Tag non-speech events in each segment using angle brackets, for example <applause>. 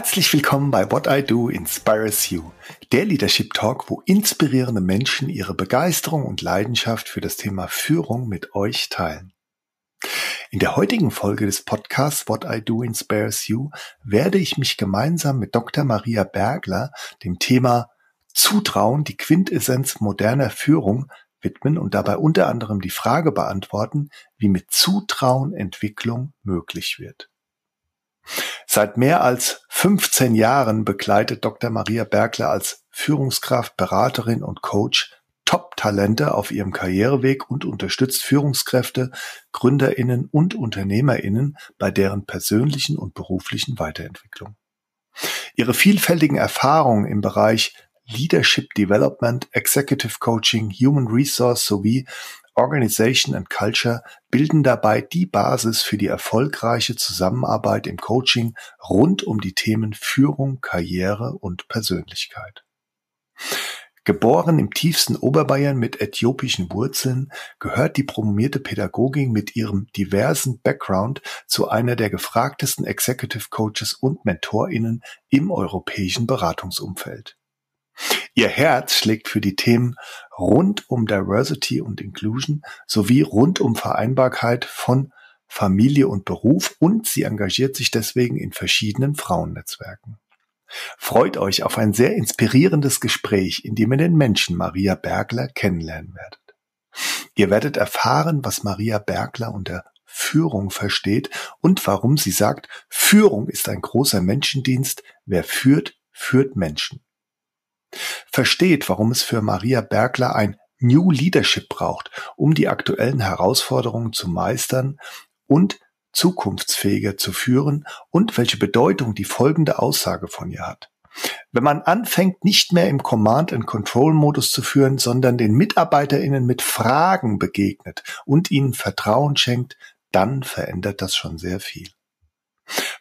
Herzlich willkommen bei What I Do Inspires You, der Leadership Talk, wo inspirierende Menschen ihre Begeisterung und Leidenschaft für das Thema Führung mit euch teilen. In der heutigen Folge des Podcasts What I Do Inspires You werde ich mich gemeinsam mit Dr. Maria Bergler dem Thema Zutrauen, die Quintessenz moderner Führung widmen und dabei unter anderem die Frage beantworten, wie mit Zutrauen Entwicklung möglich wird. Seit mehr als 15 Jahren begleitet Dr. Maria Bergler als Führungskraft, Beraterin und Coach Top-Talente auf ihrem Karriereweg und unterstützt Führungskräfte, GründerInnen und UnternehmerInnen bei deren persönlichen und beruflichen Weiterentwicklung. Ihre vielfältigen Erfahrungen im Bereich Leadership Development, Executive Coaching, Human Resource sowie Organisation and Culture bilden dabei die Basis für die erfolgreiche Zusammenarbeit im Coaching rund um die Themen Führung, Karriere und Persönlichkeit. Geboren im tiefsten Oberbayern mit äthiopischen Wurzeln, gehört die promovierte Pädagogin mit ihrem diversen Background zu einer der gefragtesten Executive Coaches und MentorInnen im europäischen Beratungsumfeld. Ihr Herz schlägt für die Themen rund um Diversity und Inclusion sowie rund um Vereinbarkeit von Familie und Beruf und sie engagiert sich deswegen in verschiedenen Frauennetzwerken. Freut euch auf ein sehr inspirierendes Gespräch, in dem ihr den Menschen Maria Bergler kennenlernen werdet. Ihr werdet erfahren, was Maria Bergler unter Führung versteht und warum sie sagt, Führung ist ein großer Menschendienst, wer führt, führt Menschen versteht, warum es für Maria Bergler ein New Leadership braucht, um die aktuellen Herausforderungen zu meistern und zukunftsfähiger zu führen und welche Bedeutung die folgende Aussage von ihr hat. Wenn man anfängt, nicht mehr im Command-and-Control-Modus zu führen, sondern den MitarbeiterInnen mit Fragen begegnet und ihnen Vertrauen schenkt, dann verändert das schon sehr viel.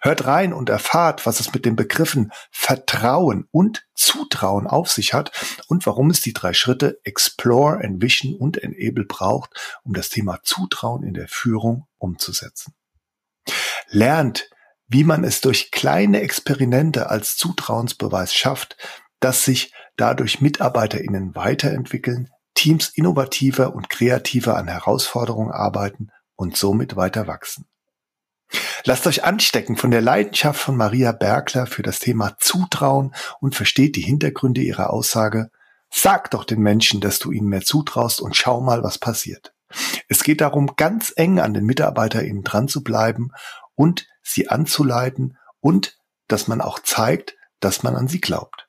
Hört rein und erfahrt, was es mit den Begriffen Vertrauen und Zutrauen auf sich hat und warum es die drei Schritte Explore, Envision und Enable braucht, um das Thema Zutrauen in der Führung umzusetzen. Lernt, wie man es durch kleine Experimente als Zutrauensbeweis schafft, dass sich dadurch MitarbeiterInnen weiterentwickeln, Teams innovativer und kreativer an Herausforderungen arbeiten und somit weiter wachsen. Lasst euch anstecken von der Leidenschaft von Maria Bergler für das Thema Zutrauen und versteht die Hintergründe ihrer Aussage. Sag doch den Menschen, dass du ihnen mehr zutraust und schau mal, was passiert. Es geht darum, ganz eng an den MitarbeiterInnen dran zu bleiben und sie anzuleiten und dass man auch zeigt, dass man an sie glaubt.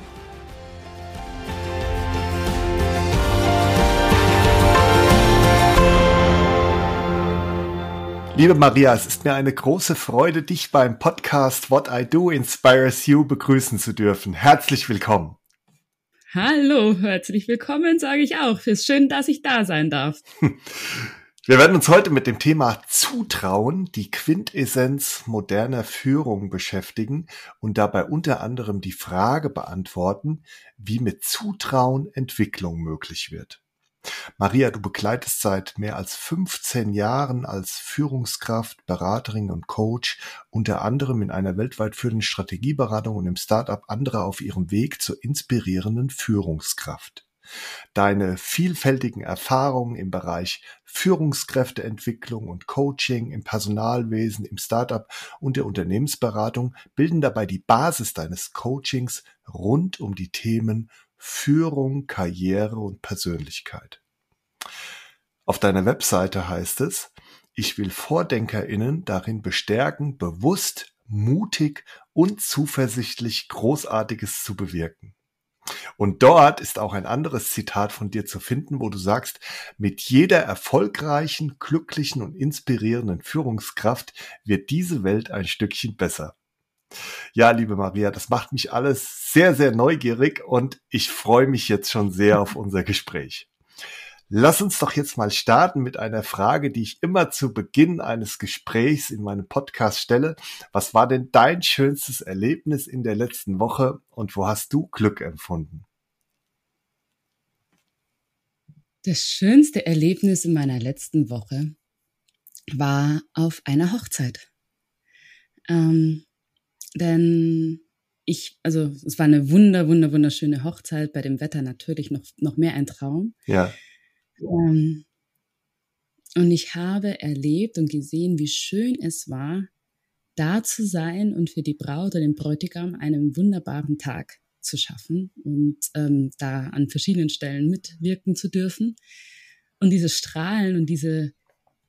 Liebe Maria, es ist mir eine große Freude, dich beim Podcast What I Do Inspires You begrüßen zu dürfen. Herzlich willkommen. Hallo, herzlich willkommen, sage ich auch. Es ist schön, dass ich da sein darf. <laughs> Wir werden uns heute mit dem Thema Zutrauen, die Quintessenz moderner Führung beschäftigen und dabei unter anderem die Frage beantworten, wie mit Zutrauen Entwicklung möglich wird. Maria, du begleitest seit mehr als 15 Jahren als Führungskraft, Beraterin und Coach unter anderem in einer weltweit führenden Strategieberatung und im Startup andere auf ihrem Weg zur inspirierenden Führungskraft. Deine vielfältigen Erfahrungen im Bereich Führungskräfteentwicklung und Coaching im Personalwesen, im Startup und der Unternehmensberatung bilden dabei die Basis deines Coachings rund um die Themen Führung, Karriere und Persönlichkeit. Auf deiner Webseite heißt es, ich will VordenkerInnen darin bestärken, bewusst, mutig und zuversichtlich Großartiges zu bewirken. Und dort ist auch ein anderes Zitat von dir zu finden, wo du sagst, mit jeder erfolgreichen, glücklichen und inspirierenden Führungskraft wird diese Welt ein Stückchen besser. Ja, liebe Maria, das macht mich alles sehr, sehr neugierig und ich freue mich jetzt schon sehr auf <laughs> unser Gespräch. Lass uns doch jetzt mal starten mit einer Frage, die ich immer zu Beginn eines Gesprächs in meinem Podcast stelle. Was war denn dein schönstes Erlebnis in der letzten Woche und wo hast du Glück empfunden? Das schönste Erlebnis in meiner letzten Woche war auf einer Hochzeit. Ähm, denn ich, also es war eine wunder, wunder, wunderschöne Hochzeit, bei dem Wetter natürlich noch, noch mehr ein Traum. Ja. Ähm, und ich habe erlebt und gesehen, wie schön es war, da zu sein und für die Braut und den Bräutigam einen wunderbaren Tag zu schaffen und ähm, da an verschiedenen Stellen mitwirken zu dürfen. Und diese Strahlen und diese,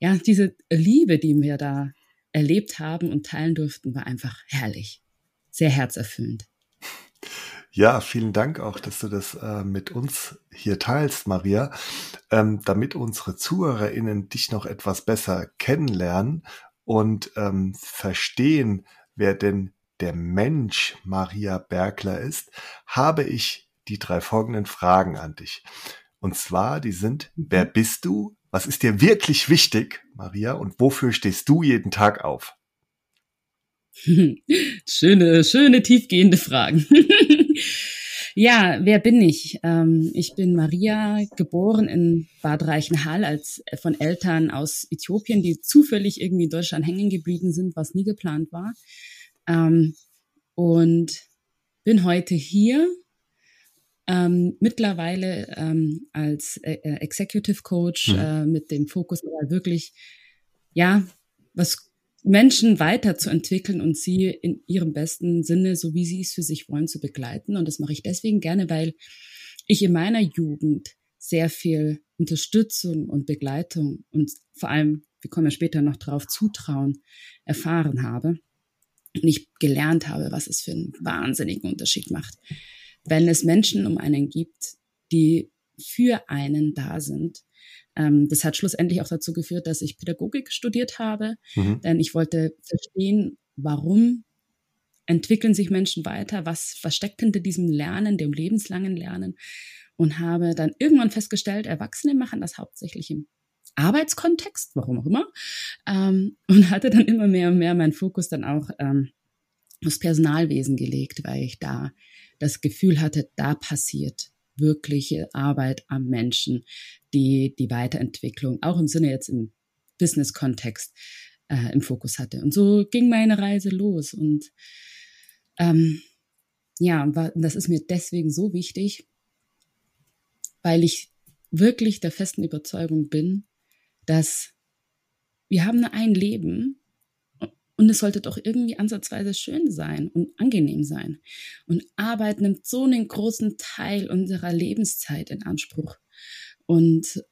ja, diese Liebe, die wir da erlebt haben und teilen durften, war einfach herrlich. Sehr herzerfüllend. Ja, vielen Dank auch, dass du das äh, mit uns hier teilst, Maria, ähm, damit unsere ZuhörerInnen dich noch etwas besser kennenlernen und ähm, verstehen, wer denn der Mensch Maria Bergler ist, habe ich die drei folgenden Fragen an dich. Und zwar, die sind, mhm. wer bist du? Was ist dir wirklich wichtig, Maria? Und wofür stehst du jeden Tag auf? <laughs> schöne, schöne, tiefgehende Fragen. <laughs> ja, wer bin ich? Ähm, ich bin Maria, geboren in Bad Reichenhall als äh, von Eltern aus Äthiopien, die zufällig irgendwie in Deutschland hängen geblieben sind, was nie geplant war. Ähm, und bin heute hier ähm, mittlerweile ähm, als äh, äh Executive Coach mhm. äh, mit dem Fokus wirklich, ja, was Menschen weiterzuentwickeln und sie in ihrem besten Sinne, so wie sie es für sich wollen, zu begleiten. Und das mache ich deswegen gerne, weil ich in meiner Jugend sehr viel Unterstützung und Begleitung und vor allem, wir kommen ja später noch drauf, Zutrauen erfahren habe. Und ich gelernt habe, was es für einen wahnsinnigen Unterschied macht, wenn es Menschen um einen gibt, die für einen da sind ähm, das hat schlussendlich auch dazu geführt, dass ich Pädagogik studiert habe, mhm. denn ich wollte verstehen, warum entwickeln sich Menschen weiter, was versteckt hinter diesem Lernen, dem lebenslangen Lernen und habe dann irgendwann festgestellt, Erwachsene machen das hauptsächlich im Arbeitskontext, warum auch immer, ähm, und hatte dann immer mehr und mehr meinen Fokus dann auch ähm, aufs Personalwesen gelegt, weil ich da das Gefühl hatte, da passiert wirkliche Arbeit am Menschen, die die Weiterentwicklung auch im Sinne jetzt im Business-Kontext äh, im Fokus hatte. Und so ging meine Reise los. Und ähm, ja, das ist mir deswegen so wichtig, weil ich wirklich der festen Überzeugung bin, dass wir haben nur ein Leben und es sollte doch irgendwie ansatzweise schön sein und angenehm sein. Und Arbeit nimmt so einen großen Teil unserer Lebenszeit in Anspruch. Und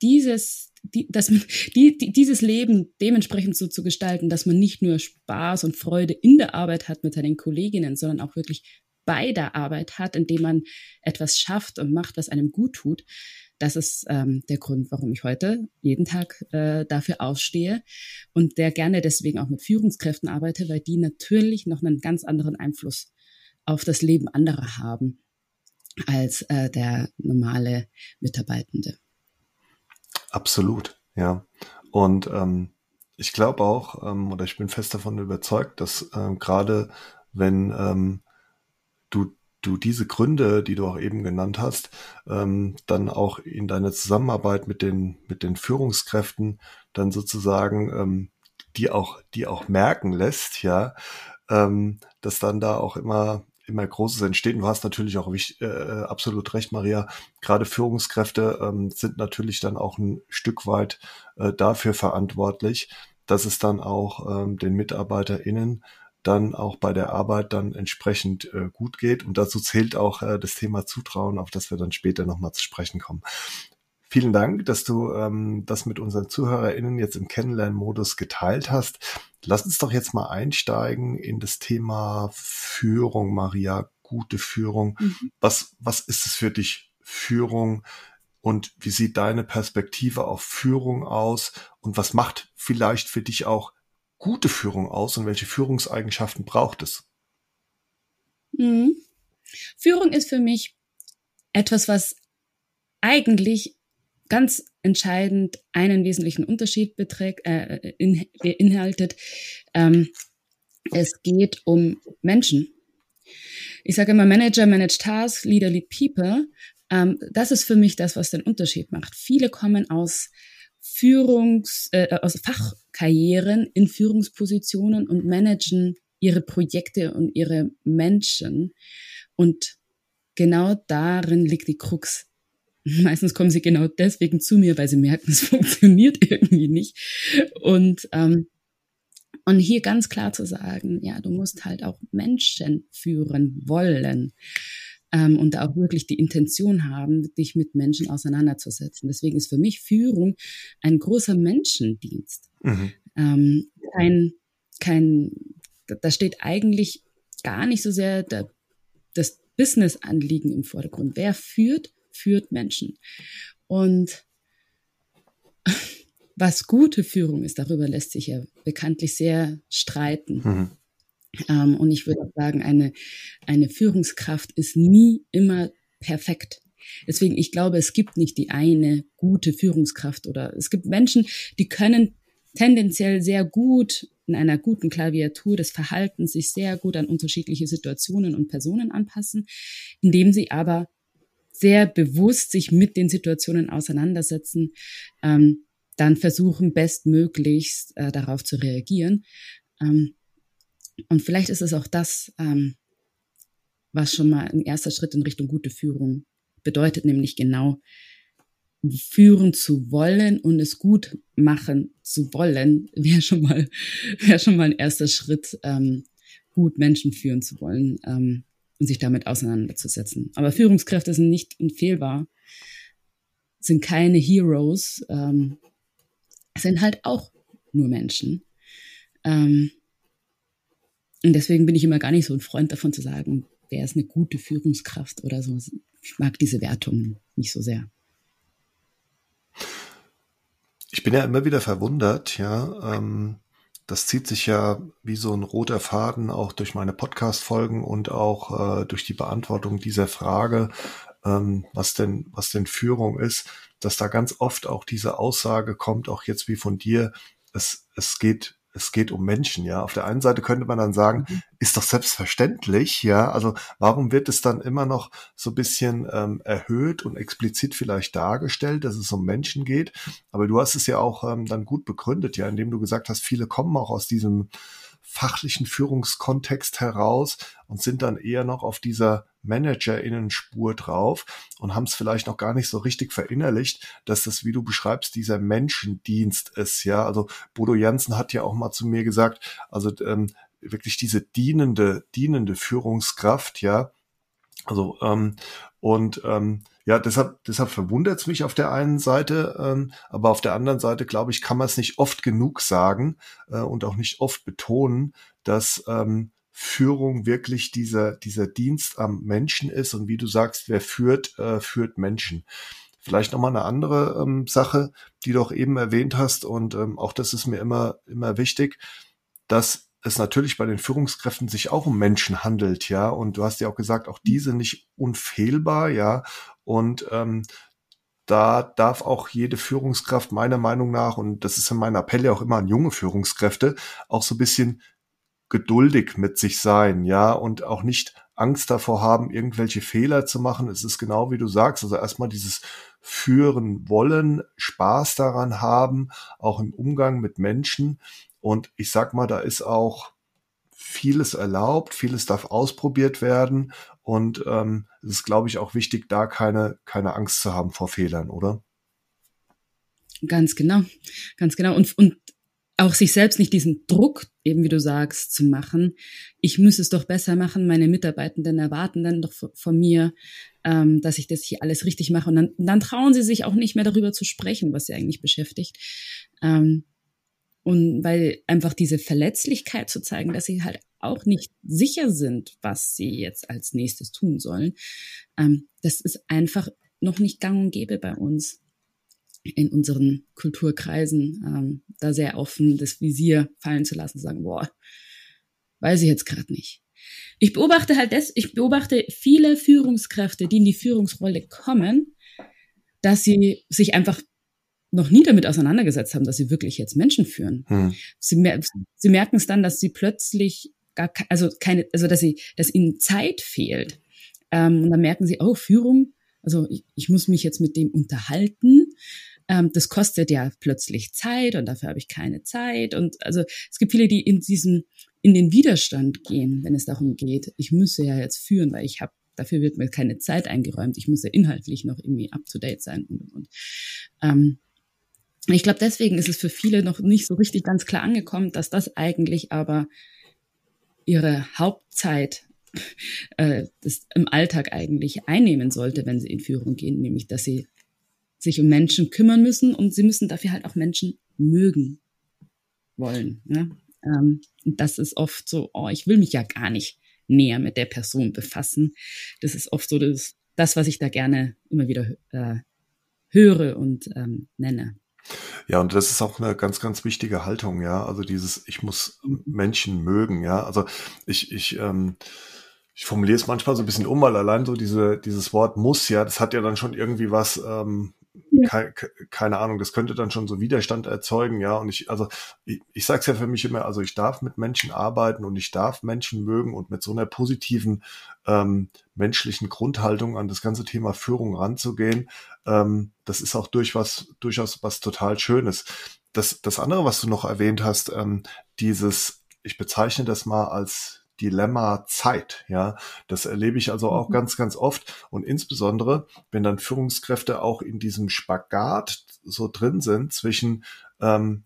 dieses, die, dass man, die, die, dieses Leben dementsprechend so zu gestalten, dass man nicht nur Spaß und Freude in der Arbeit hat mit seinen Kolleginnen, sondern auch wirklich bei der Arbeit hat, indem man etwas schafft und macht, was einem gut tut, das ist ähm, der Grund, warum ich heute jeden Tag äh, dafür aufstehe und der gerne deswegen auch mit Führungskräften arbeite, weil die natürlich noch einen ganz anderen Einfluss auf das Leben anderer haben als äh, der normale Mitarbeitende. Absolut, ja. Und ähm, ich glaube auch, ähm, oder ich bin fest davon überzeugt, dass ähm, gerade wenn ähm, du du diese Gründe, die du auch eben genannt hast, ähm, dann auch in deiner Zusammenarbeit mit den, mit den Führungskräften dann sozusagen ähm, die auch, die auch merken lässt, ja, ähm, dass dann da auch immer immer Großes entsteht. Und du hast natürlich auch äh, absolut recht, Maria. Gerade Führungskräfte ähm, sind natürlich dann auch ein Stück weit äh, dafür verantwortlich, dass es dann auch ähm, den MitarbeiterInnen dann auch bei der Arbeit dann entsprechend äh, gut geht. Und dazu zählt auch äh, das Thema Zutrauen, auf das wir dann später nochmal zu sprechen kommen. Vielen Dank, dass du ähm, das mit unseren ZuhörerInnen jetzt im Kennenlernmodus geteilt hast. Lass uns doch jetzt mal einsteigen in das Thema Führung, Maria, gute Führung. Mhm. Was, was ist es für dich, Führung? Und wie sieht deine Perspektive auf Führung aus? Und was macht vielleicht für dich auch gute Führung aus und welche Führungseigenschaften braucht es? Mhm. Führung ist für mich etwas, was eigentlich ganz entscheidend einen wesentlichen Unterschied beträgt, äh, in, beinhaltet. Ähm, es geht um Menschen. Ich sage immer Manager manage tasks, Leader lead people. Ähm, das ist für mich das, was den Unterschied macht. Viele kommen aus Führungs, äh, aus Fachkarrieren in Führungspositionen und managen ihre Projekte und ihre Menschen. Und genau darin liegt die Krux. <laughs> Meistens kommen sie genau deswegen zu mir, weil sie merken, es <laughs> funktioniert irgendwie nicht. Und, ähm, und hier ganz klar zu sagen, ja, du musst halt auch Menschen führen wollen ähm, und auch wirklich die Intention haben, dich mit Menschen auseinanderzusetzen. Deswegen ist für mich Führung ein großer Menschendienst. Mhm. Ähm, kein, kein, da steht eigentlich gar nicht so sehr der, das Business-Anliegen im Vordergrund. Wer führt, führt Menschen. Und <laughs> was gute Führung ist, darüber lässt sich ja bekanntlich sehr streiten. Mhm. Ähm, und ich würde sagen, eine, eine Führungskraft ist nie immer perfekt. Deswegen, ich glaube, es gibt nicht die eine gute Führungskraft oder es gibt Menschen, die können tendenziell sehr gut in einer guten Klaviatur des Verhaltens sich sehr gut an unterschiedliche Situationen und Personen anpassen, indem sie aber sehr bewusst sich mit den Situationen auseinandersetzen, ähm, dann versuchen bestmöglichst äh, darauf zu reagieren. Ähm, und vielleicht ist es auch das, ähm, was schon mal ein erster Schritt in Richtung gute Führung bedeutet, nämlich genau führen zu wollen und es gut machen zu wollen, <laughs> wäre schon mal, wäre schon mal ein erster Schritt, ähm, gut Menschen führen zu wollen ähm, und sich damit auseinanderzusetzen. Aber Führungskräfte sind nicht unfehlbar, sind keine Heroes, ähm, sind halt auch nur Menschen. Ähm, und deswegen bin ich immer gar nicht so ein Freund davon zu sagen, wer ist eine gute Führungskraft oder so. Ich mag diese Wertung nicht so sehr. Ich bin ja immer wieder verwundert, ja. Ähm, das zieht sich ja wie so ein roter Faden auch durch meine Podcast-Folgen und auch äh, durch die Beantwortung dieser Frage, ähm, was denn, was denn Führung ist, dass da ganz oft auch diese Aussage kommt, auch jetzt wie von dir, es, es geht es geht um Menschen, ja. Auf der einen Seite könnte man dann sagen, mhm. ist doch selbstverständlich, ja. Also warum wird es dann immer noch so ein bisschen ähm, erhöht und explizit vielleicht dargestellt, dass es um Menschen geht? Aber du hast es ja auch ähm, dann gut begründet, ja, indem du gesagt hast, viele kommen auch aus diesem fachlichen Führungskontext heraus und sind dann eher noch auf dieser Managerinnen-Spur drauf und haben es vielleicht noch gar nicht so richtig verinnerlicht, dass das, wie du beschreibst, dieser Menschendienst ist. Ja, also Bodo Jansen hat ja auch mal zu mir gesagt, also ähm, wirklich diese dienende, dienende Führungskraft, ja. Also ähm, und ähm, ja, deshalb, deshalb verwundert es mich auf der einen Seite, ähm, aber auf der anderen Seite, glaube ich, kann man es nicht oft genug sagen äh, und auch nicht oft betonen, dass ähm, Führung wirklich dieser, dieser Dienst am Menschen ist und wie du sagst, wer führt, äh, führt Menschen. Vielleicht nochmal eine andere ähm, Sache, die du auch eben erwähnt hast und ähm, auch das ist mir immer, immer wichtig, dass es natürlich bei den Führungskräften sich auch um Menschen handelt, ja. Und du hast ja auch gesagt, auch diese nicht unfehlbar, ja. Und ähm, da darf auch jede Führungskraft meiner Meinung nach, und das ist in meinem Appell ja auch immer an junge Führungskräfte, auch so ein bisschen geduldig mit sich sein, ja, und auch nicht Angst davor haben, irgendwelche Fehler zu machen. Es ist genau wie du sagst, also erstmal dieses führen wollen, Spaß daran haben, auch im Umgang mit Menschen. Und ich sag mal, da ist auch vieles erlaubt, vieles darf ausprobiert werden und ähm, es ist, glaube ich, auch wichtig, da keine, keine Angst zu haben vor Fehlern, oder? Ganz genau, ganz genau. Und, und auch sich selbst nicht diesen Druck, eben wie du sagst, zu machen. Ich muss es doch besser machen. Meine Mitarbeitenden erwarten dann doch von mir, ähm, dass ich das hier alles richtig mache. Und dann, dann trauen sie sich auch nicht mehr darüber zu sprechen, was sie eigentlich beschäftigt. Ähm, und weil einfach diese Verletzlichkeit zu zeigen, dass sie halt auch nicht sicher sind, was sie jetzt als nächstes tun sollen, ähm, das ist einfach noch nicht gang und gäbe bei uns. in unseren Kulturkreisen ähm, da sehr offen das Visier fallen zu lassen, sagen, boah, weiß ich jetzt gerade nicht. Ich beobachte halt das, ich beobachte viele Führungskräfte, die in die Führungsrolle kommen, dass sie sich einfach noch nie damit auseinandergesetzt haben, dass sie wirklich jetzt Menschen führen. Hm. Sie, mer sie merken es dann, dass sie plötzlich gar also keine, also dass sie, dass ihnen Zeit fehlt. Ähm, und dann merken sie, oh, Führung, also ich, ich muss mich jetzt mit dem unterhalten. Ähm, das kostet ja plötzlich Zeit und dafür habe ich keine Zeit. Und also es gibt viele, die in diesem, in den Widerstand gehen, wenn es darum geht, ich müsse ja jetzt führen, weil ich habe dafür wird mir keine Zeit eingeräumt. Ich muss ja inhaltlich noch irgendwie up to date sein und und und. Ähm, ich glaube, deswegen ist es für viele noch nicht so richtig ganz klar angekommen, dass das eigentlich aber ihre Hauptzeit <laughs> äh, im Alltag eigentlich einnehmen sollte, wenn sie in Führung gehen, nämlich dass sie sich um Menschen kümmern müssen und sie müssen dafür halt auch Menschen mögen wollen. Ne? Ähm, das ist oft so, oh, ich will mich ja gar nicht näher mit der Person befassen. Das ist oft so das, das was ich da gerne immer wieder äh, höre und ähm, nenne. Ja, und das ist auch eine ganz, ganz wichtige Haltung, ja. Also dieses, ich muss. Menschen mögen, ja. Also ich, ich, ähm, ich formuliere es manchmal so ein bisschen um, weil allein so diese, dieses Wort muss, ja, das hat ja dann schon irgendwie was, ähm, keine, keine Ahnung, das könnte dann schon so Widerstand erzeugen, ja. Und ich, also ich, ich sage es ja für mich immer, also ich darf mit Menschen arbeiten und ich darf Menschen mögen und mit so einer positiven ähm, menschlichen Grundhaltung an das ganze Thema Führung ranzugehen, ähm, das ist auch durchaus, durchaus was total Schönes. Das, das andere, was du noch erwähnt hast, ähm, dieses, ich bezeichne das mal als Dilemma Zeit. Ja, das erlebe ich also auch mhm. ganz, ganz oft. Und insbesondere, wenn dann Führungskräfte auch in diesem Spagat so drin sind zwischen, ähm,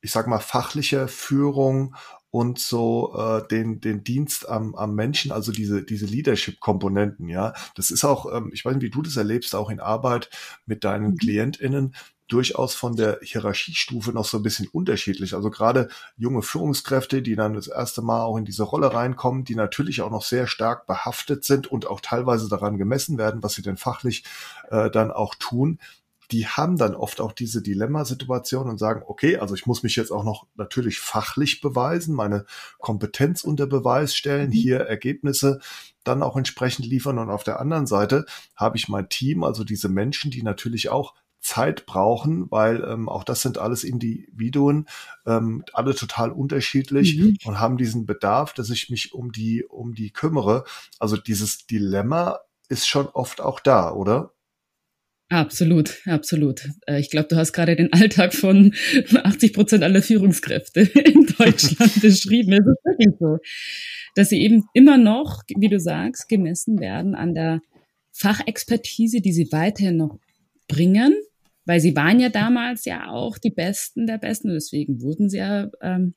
ich sag mal, fachlicher Führung und so äh, den den Dienst am, am Menschen, also diese diese Leadership-Komponenten, ja, das ist auch, ähm, ich weiß nicht, wie du das erlebst, auch in Arbeit mit deinen mhm. KlientInnen, durchaus von der Hierarchiestufe noch so ein bisschen unterschiedlich. Also gerade junge Führungskräfte, die dann das erste Mal auch in diese Rolle reinkommen, die natürlich auch noch sehr stark behaftet sind und auch teilweise daran gemessen werden, was sie denn fachlich äh, dann auch tun. Die haben dann oft auch diese Dilemmasituation und sagen, okay, also ich muss mich jetzt auch noch natürlich fachlich beweisen, meine Kompetenz unter Beweis stellen, mhm. hier Ergebnisse dann auch entsprechend liefern. Und auf der anderen Seite habe ich mein Team, also diese Menschen, die natürlich auch Zeit brauchen, weil ähm, auch das sind alles Individuen, ähm, alle total unterschiedlich mhm. und haben diesen Bedarf, dass ich mich um die, um die kümmere. Also dieses Dilemma ist schon oft auch da, oder? Absolut, absolut. Äh, ich glaube, du hast gerade den Alltag von <laughs> 80 Prozent aller Führungskräfte <laughs> in Deutschland <laughs> beschrieben. Es ist wirklich so, dass sie eben immer noch, wie du sagst, gemessen werden an der Fachexpertise, die sie weiterhin noch bringen, weil sie waren ja damals ja auch die Besten der Besten, deswegen wurden sie ja ähm,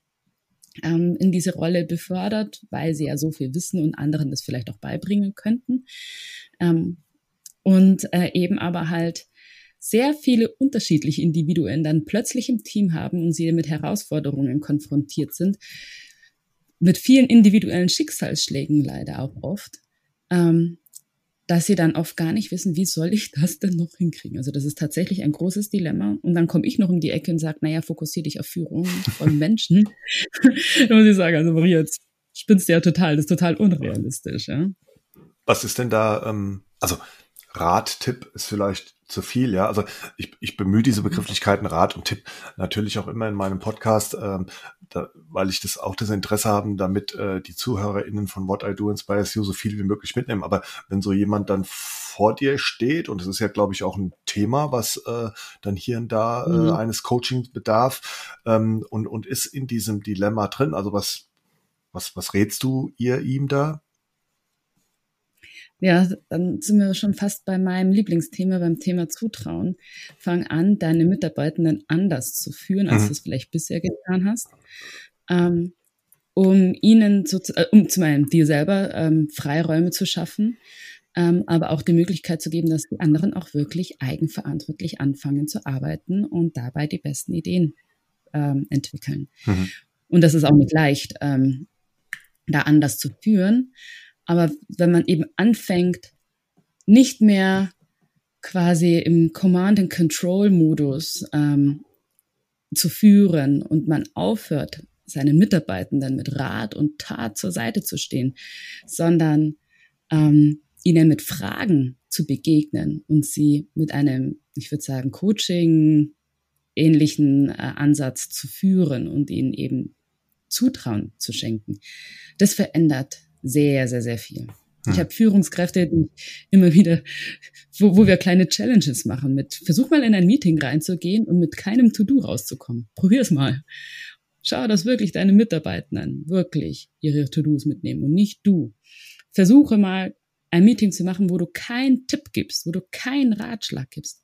ähm, in diese Rolle befördert, weil sie ja so viel wissen und anderen das vielleicht auch beibringen könnten. Ähm, und äh, eben aber halt sehr viele unterschiedliche Individuen dann plötzlich im Team haben und sie mit Herausforderungen konfrontiert sind, mit vielen individuellen Schicksalsschlägen leider auch oft. Ähm, dass sie dann oft gar nicht wissen, wie soll ich das denn noch hinkriegen. Also das ist tatsächlich ein großes Dilemma. Und dann komme ich noch um die Ecke und sage, naja, fokussiere dich auf Führung <laughs> von Menschen. da muss ich sagen, also Maria, jetzt spinnst du ja total, das ist total unrealistisch. Ja? Was ist denn da, ähm, also Rat-Tipp ist vielleicht zu viel, ja. Also ich, ich bemühe diese Begrifflichkeiten Rat und Tipp natürlich auch immer in meinem Podcast, ähm, da, weil ich das auch das Interesse haben, damit äh, die ZuhörerInnen von What I Do Inspires You so viel wie möglich mitnehmen. Aber wenn so jemand dann vor dir steht, und das ist ja, glaube ich, auch ein Thema, was äh, dann hier und da äh, mhm. eines Coachings bedarf, ähm, und, und ist in diesem Dilemma drin, also was, was, was rätst du ihr ihm da? Ja, dann sind wir schon fast bei meinem Lieblingsthema, beim Thema Zutrauen. Fang an, deine Mitarbeitenden anders zu führen, als mhm. du es vielleicht bisher getan hast, ähm, um ihnen, zu, äh, um zum einen dir selber ähm, Freiräume zu schaffen, ähm, aber auch die Möglichkeit zu geben, dass die anderen auch wirklich eigenverantwortlich anfangen zu arbeiten und dabei die besten Ideen ähm, entwickeln. Mhm. Und das ist auch nicht leicht, ähm, da anders zu führen. Aber wenn man eben anfängt, nicht mehr quasi im Command-and-Control-Modus ähm, zu führen und man aufhört, seinen Mitarbeitenden mit Rat und Tat zur Seite zu stehen, sondern ähm, ihnen mit Fragen zu begegnen und sie mit einem, ich würde sagen, Coaching ähnlichen äh, Ansatz zu führen und ihnen eben Zutrauen zu schenken. Das verändert sehr, sehr, sehr viel. Ich hm. habe Führungskräfte, die immer wieder, wo, wo wir kleine Challenges machen mit, versuch mal in ein Meeting reinzugehen und mit keinem To-Do rauszukommen. Probier's mal. Schau, dass wirklich deine Mitarbeitenden wirklich ihre To-Dos mitnehmen und nicht du. Versuche mal ein Meeting zu machen, wo du keinen Tipp gibst, wo du keinen Ratschlag gibst.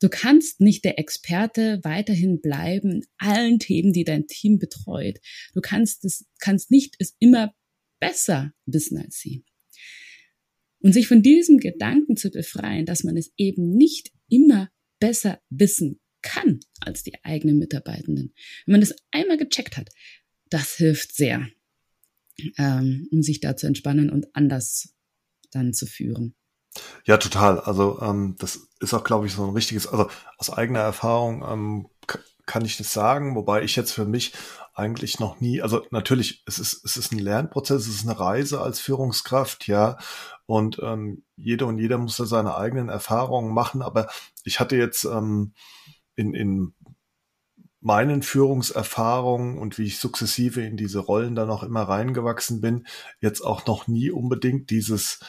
Du kannst nicht der Experte weiterhin bleiben in allen Themen, die dein Team betreut. Du kannst es, kannst nicht es immer besser wissen als sie. Und sich von diesem Gedanken zu befreien, dass man es eben nicht immer besser wissen kann als die eigenen Mitarbeitenden. Wenn man das einmal gecheckt hat, das hilft sehr, ähm, um sich da zu entspannen und anders dann zu führen. Ja, total. Also ähm, das ist auch, glaube ich, so ein richtiges, also aus eigener Erfahrung ähm, kann ich das sagen, wobei ich jetzt für mich eigentlich noch nie, also natürlich, es ist, es ist ein Lernprozess, es ist eine Reise als Führungskraft, ja, und ähm, jeder und jeder muss da seine eigenen Erfahrungen machen, aber ich hatte jetzt ähm, in, in meinen Führungserfahrungen und wie ich sukzessive in diese Rollen dann auch immer reingewachsen bin, jetzt auch noch nie unbedingt dieses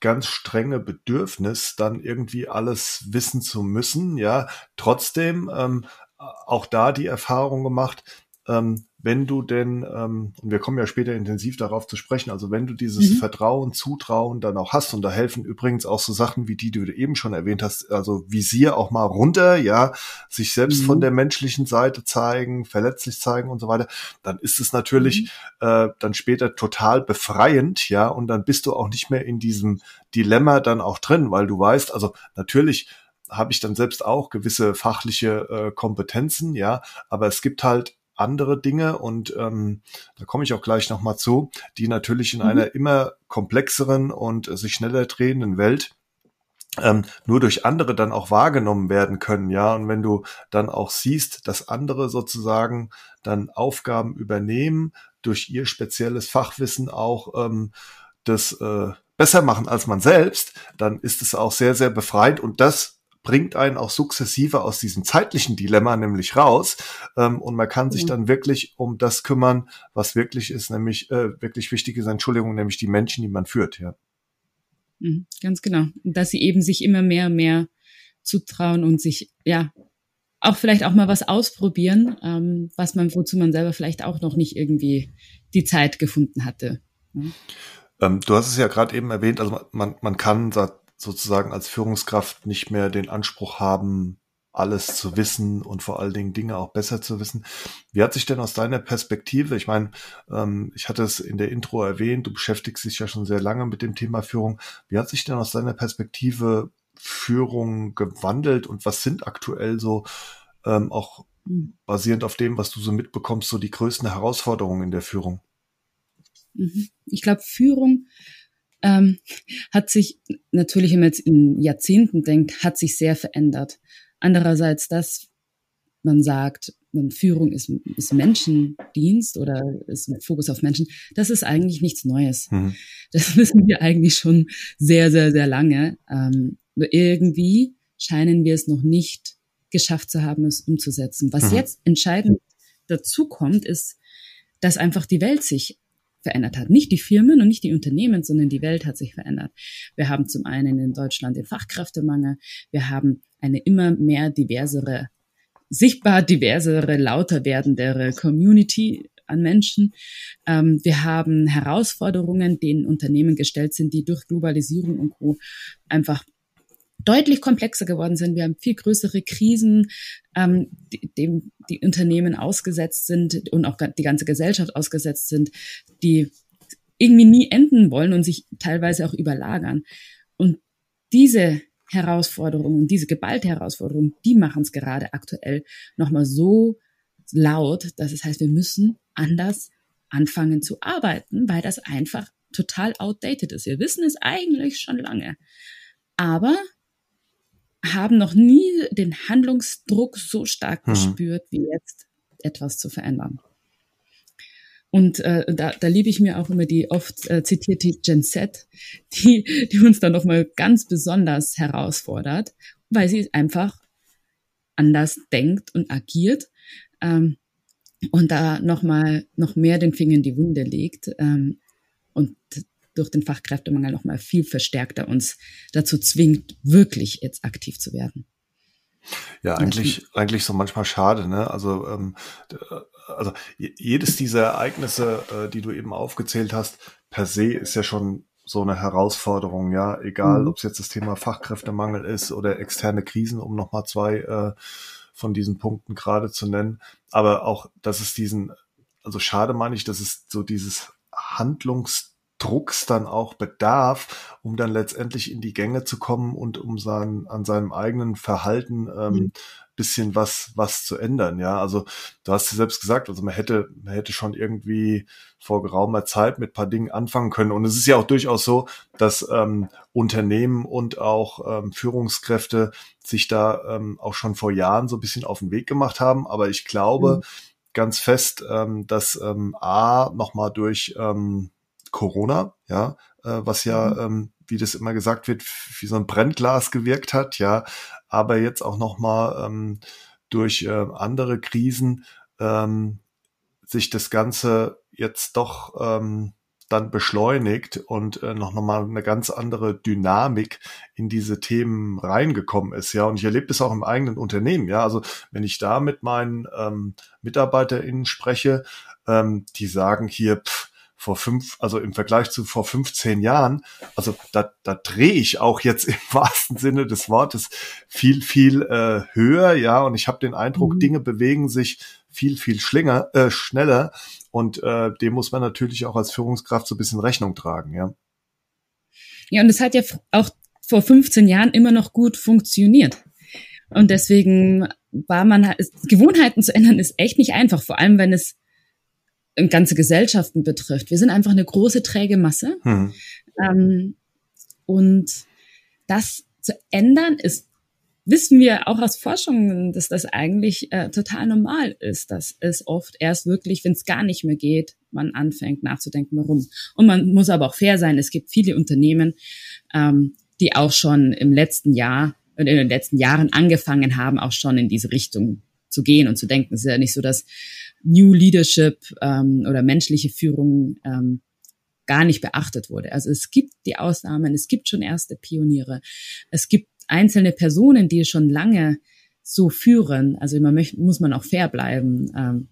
ganz strenge Bedürfnis, dann irgendwie alles wissen zu müssen. Ja, trotzdem ähm, auch da die Erfahrung gemacht, ähm, wenn du denn, ähm, und wir kommen ja später intensiv darauf zu sprechen, also wenn du dieses mhm. Vertrauen, Zutrauen dann auch hast, und da helfen übrigens auch so Sachen wie die, die du eben schon erwähnt hast, also Visier auch mal runter, ja, sich selbst mhm. von der menschlichen Seite zeigen, verletzlich zeigen und so weiter, dann ist es natürlich mhm. äh, dann später total befreiend, ja, und dann bist du auch nicht mehr in diesem Dilemma dann auch drin, weil du weißt, also natürlich habe ich dann selbst auch gewisse fachliche äh, Kompetenzen, ja, aber es gibt halt andere Dinge und ähm, da komme ich auch gleich nochmal zu, die natürlich in mhm. einer immer komplexeren und äh, sich schneller drehenden Welt ähm, nur durch andere dann auch wahrgenommen werden können, ja. Und wenn du dann auch siehst, dass andere sozusagen dann Aufgaben übernehmen, durch ihr spezielles Fachwissen auch ähm, das äh, besser machen als man selbst, dann ist es auch sehr, sehr befreit und das bringt einen auch sukzessive aus diesem zeitlichen Dilemma nämlich raus ähm, und man kann sich mhm. dann wirklich um das kümmern, was wirklich ist, nämlich äh, wirklich wichtig ist, Entschuldigung, nämlich die Menschen, die man führt, ja. Mhm, ganz genau. Und dass sie eben sich immer mehr und mehr zutrauen und sich, ja, auch vielleicht auch mal was ausprobieren, ähm, was man, wozu man selber vielleicht auch noch nicht irgendwie die Zeit gefunden hatte. Ja. Ähm, du hast es ja gerade eben erwähnt, also man, man kann sozusagen als Führungskraft nicht mehr den Anspruch haben, alles zu wissen und vor allen Dingen Dinge auch besser zu wissen. Wie hat sich denn aus deiner Perspektive, ich meine, ähm, ich hatte es in der Intro erwähnt, du beschäftigst dich ja schon sehr lange mit dem Thema Führung. Wie hat sich denn aus deiner Perspektive Führung gewandelt und was sind aktuell so ähm, auch basierend auf dem, was du so mitbekommst, so die größten Herausforderungen in der Führung? Mhm. Ich glaube, Führung ähm, hat sich natürlich, wenn man jetzt in Jahrzehnten denkt, hat sich sehr verändert. Andererseits, dass man sagt, Führung ist, ist Menschendienst oder ist mit Fokus auf Menschen, das ist eigentlich nichts Neues. Mhm. Das wissen wir eigentlich schon sehr, sehr, sehr lange. Ähm, nur irgendwie scheinen wir es noch nicht geschafft zu haben, es umzusetzen. Was mhm. jetzt entscheidend dazu kommt, ist, dass einfach die Welt sich verändert hat. Nicht die Firmen und nicht die Unternehmen, sondern die Welt hat sich verändert. Wir haben zum einen in Deutschland den Fachkräftemangel. Wir haben eine immer mehr diversere, sichtbar diversere, lauter werdendere Community an Menschen. Ähm, wir haben Herausforderungen, denen Unternehmen gestellt sind, die durch Globalisierung und Co. einfach deutlich komplexer geworden sind. Wir haben viel größere Krisen, ähm, die, dem die Unternehmen ausgesetzt sind und auch die ganze Gesellschaft ausgesetzt sind, die irgendwie nie enden wollen und sich teilweise auch überlagern. Und diese Herausforderungen diese geballte Herausforderungen, die machen es gerade aktuell nochmal so laut, dass es heißt, wir müssen anders anfangen zu arbeiten, weil das einfach total outdated ist. Wir wissen es eigentlich schon lange. Aber haben noch nie den Handlungsdruck so stark mhm. gespürt, wie jetzt etwas zu verändern. Und äh, da, da liebe ich mir auch immer die oft äh, zitierte Gen Z, die, die uns dann nochmal ganz besonders herausfordert, weil sie einfach anders denkt und agiert ähm, und da nochmal noch mehr den Finger in die Wunde legt ähm, durch den Fachkräftemangel nochmal viel verstärkter uns dazu zwingt, wirklich jetzt aktiv zu werden. Ja, eigentlich, eigentlich so manchmal schade, ne? Also, ähm, also jedes dieser Ereignisse, äh, die du eben aufgezählt hast, per se ist ja schon so eine Herausforderung, ja, egal, mhm. ob es jetzt das Thema Fachkräftemangel ist oder externe Krisen, um nochmal zwei äh, von diesen Punkten gerade zu nennen. Aber auch, dass es diesen, also schade meine ich, dass es so dieses Handlungs Drucks dann auch bedarf, um dann letztendlich in die Gänge zu kommen und um sein, an seinem eigenen Verhalten ähm, mhm. bisschen was, was zu ändern. Ja, also du hast ja selbst gesagt, also man hätte, man hätte schon irgendwie vor geraumer Zeit mit paar Dingen anfangen können. Und es ist ja auch durchaus so, dass ähm, Unternehmen und auch ähm, Führungskräfte sich da ähm, auch schon vor Jahren so ein bisschen auf den Weg gemacht haben. Aber ich glaube, mhm. ganz fest, ähm, dass ähm, A nochmal durch ähm, Corona, ja, äh, was ja, mhm. ähm, wie das immer gesagt wird, wie so ein Brennglas gewirkt hat, ja, aber jetzt auch nochmal ähm, durch äh, andere Krisen ähm, sich das Ganze jetzt doch ähm, dann beschleunigt und äh, noch nochmal eine ganz andere Dynamik in diese Themen reingekommen ist. Ja, und ich erlebe das auch im eigenen Unternehmen. Ja, also wenn ich da mit meinen ähm, MitarbeiterInnen spreche, ähm, die sagen hier, pff, vor fünf, also im Vergleich zu vor 15 Jahren, also da, da drehe ich auch jetzt <laughs> im wahrsten Sinne des Wortes viel, viel äh, höher, ja, und ich habe den Eindruck, mhm. Dinge bewegen sich viel, viel schlinger, äh, schneller und äh, dem muss man natürlich auch als Führungskraft so ein bisschen Rechnung tragen, ja. Ja, und es hat ja auch vor 15 Jahren immer noch gut funktioniert. Und deswegen war man, Gewohnheiten zu ändern ist echt nicht einfach, vor allem wenn es ganze Gesellschaften betrifft. Wir sind einfach eine große träge Masse. Hm. Ähm, und das zu ändern ist, wissen wir auch aus Forschungen, dass das eigentlich äh, total normal ist, dass es oft erst wirklich, wenn es gar nicht mehr geht, man anfängt nachzudenken, warum. Und man muss aber auch fair sein. Es gibt viele Unternehmen, ähm, die auch schon im letzten Jahr in den letzten Jahren angefangen haben, auch schon in diese Richtung zu gehen und zu denken. Es ist ja nicht so, dass New Leadership ähm, oder menschliche Führung ähm, gar nicht beachtet wurde. Also es gibt die Ausnahmen, es gibt schon erste Pioniere, es gibt einzelne Personen, die schon lange so führen. Also man möchte, muss man auch fair bleiben. Ähm,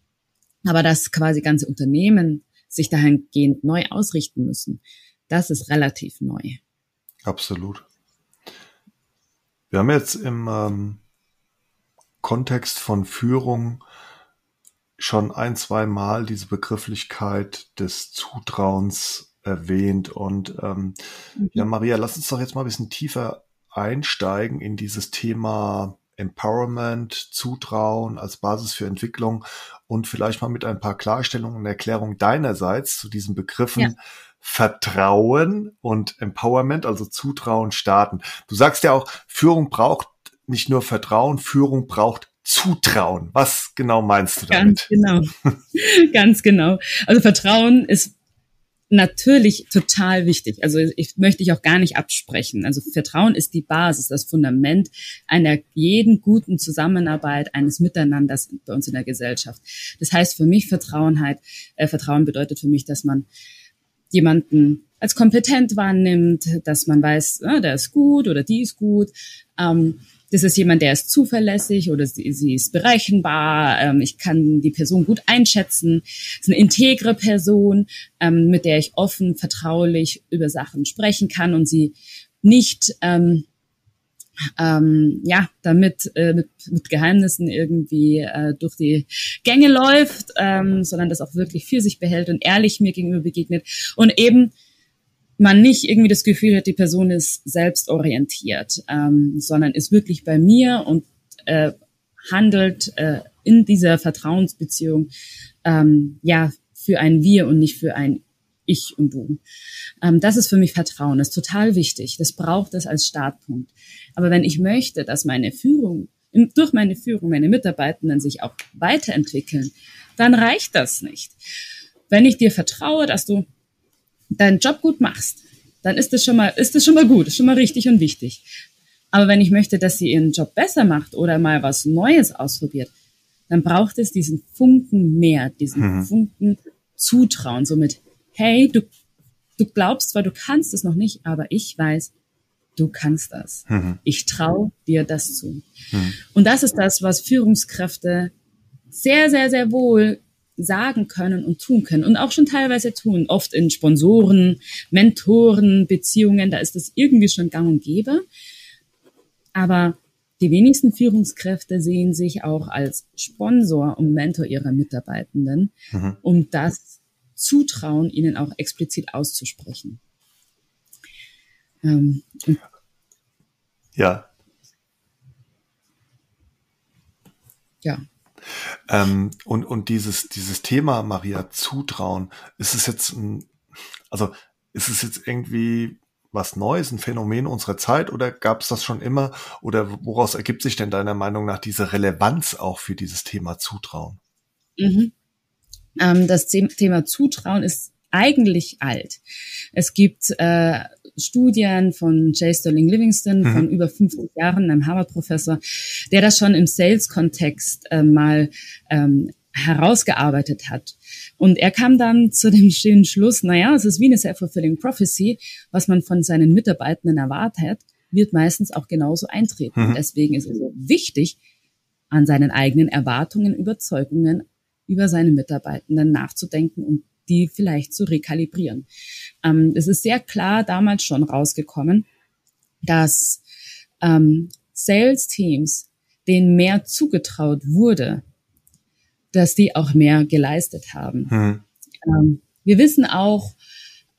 aber dass quasi ganze Unternehmen sich dahingehend neu ausrichten müssen, das ist relativ neu. Absolut. Wir haben jetzt im ähm, Kontext von Führung schon ein, zwei Mal diese Begrifflichkeit des Zutrauens erwähnt. Und ähm, mhm. ja, Maria, lass uns doch jetzt mal ein bisschen tiefer einsteigen in dieses Thema Empowerment, Zutrauen als Basis für Entwicklung und vielleicht mal mit ein paar Klarstellungen und Erklärungen deinerseits zu diesen Begriffen ja. Vertrauen und Empowerment, also Zutrauen starten. Du sagst ja auch, Führung braucht nicht nur Vertrauen, Führung braucht Zutrauen. Was genau meinst du damit? Ganz genau. <laughs> Ganz genau. Also Vertrauen ist natürlich total wichtig. Also ich möchte ich auch gar nicht absprechen. Also Vertrauen ist die Basis, das Fundament einer jeden guten Zusammenarbeit, eines Miteinanders bei uns in der Gesellschaft. Das heißt für mich Vertrauen halt, äh, Vertrauen bedeutet für mich, dass man jemanden als kompetent wahrnimmt, dass man weiß, äh, der ist gut oder die ist gut. Ähm, das ist jemand, der ist zuverlässig oder sie, sie ist berechenbar. Ähm, ich kann die Person gut einschätzen. Es ist eine integre Person, ähm, mit der ich offen, vertraulich über Sachen sprechen kann und sie nicht ähm, ähm, ja, damit äh, mit, mit Geheimnissen irgendwie äh, durch die Gänge läuft, ähm, sondern das auch wirklich für sich behält und ehrlich mir gegenüber begegnet und eben man nicht irgendwie das Gefühl hat, die Person ist selbstorientiert, ähm, sondern ist wirklich bei mir und äh, handelt äh, in dieser Vertrauensbeziehung ähm, ja für ein Wir und nicht für ein ich und du. Ähm, das ist für mich Vertrauen, das ist total wichtig. Das braucht es als Startpunkt. Aber wenn ich möchte, dass meine Führung, durch meine Führung, meine Mitarbeitenden sich auch weiterentwickeln, dann reicht das nicht. Wenn ich dir vertraue, dass du deinen Job gut machst, dann ist das schon mal, ist das schon mal gut, ist schon mal richtig und wichtig. Aber wenn ich möchte, dass sie ihren Job besser macht oder mal was Neues ausprobiert, dann braucht es diesen Funken mehr, diesen mhm. Funken Zutrauen, somit, hey, du, du glaubst zwar, du kannst es noch nicht, aber ich weiß, du kannst das. Mhm. Ich traue dir das zu. Mhm. Und das ist das, was Führungskräfte sehr, sehr, sehr wohl sagen können und tun können und auch schon teilweise tun. Oft in Sponsoren, Mentoren, Beziehungen, da ist das irgendwie schon gang und gäbe. Aber die wenigsten Führungskräfte sehen sich auch als Sponsor und Mentor ihrer Mitarbeitenden, mhm. um das Zutrauen ihnen auch explizit auszusprechen. Ähm, ja. Ja. Ähm, und, und dieses, dieses Thema, Maria, Zutrauen, ist es jetzt ein, also ist es jetzt irgendwie was Neues, ein Phänomen unserer Zeit oder gab es das schon immer? Oder woraus ergibt sich denn deiner Meinung nach diese Relevanz auch für dieses Thema Zutrauen? Mhm. Ähm, das Thema Zutrauen ist eigentlich alt. Es gibt äh, Studien von J. Sterling Livingston mhm. von über 50 Jahren, einem Harvard-Professor, der das schon im Sales-Kontext äh, mal ähm, herausgearbeitet hat. Und er kam dann zu dem schönen Schluss, naja, es ist wie eine self-fulfilling prophecy, was man von seinen Mitarbeitenden erwartet, wird meistens auch genauso eintreten. Mhm. Deswegen ist es so wichtig, an seinen eigenen Erwartungen, Überzeugungen über seine Mitarbeitenden nachzudenken und die vielleicht zu rekalibrieren. Ähm, es ist sehr klar damals schon rausgekommen, dass ähm, Sales-Teams, denen mehr zugetraut wurde, dass die auch mehr geleistet haben. Hm. Ähm, wir wissen auch,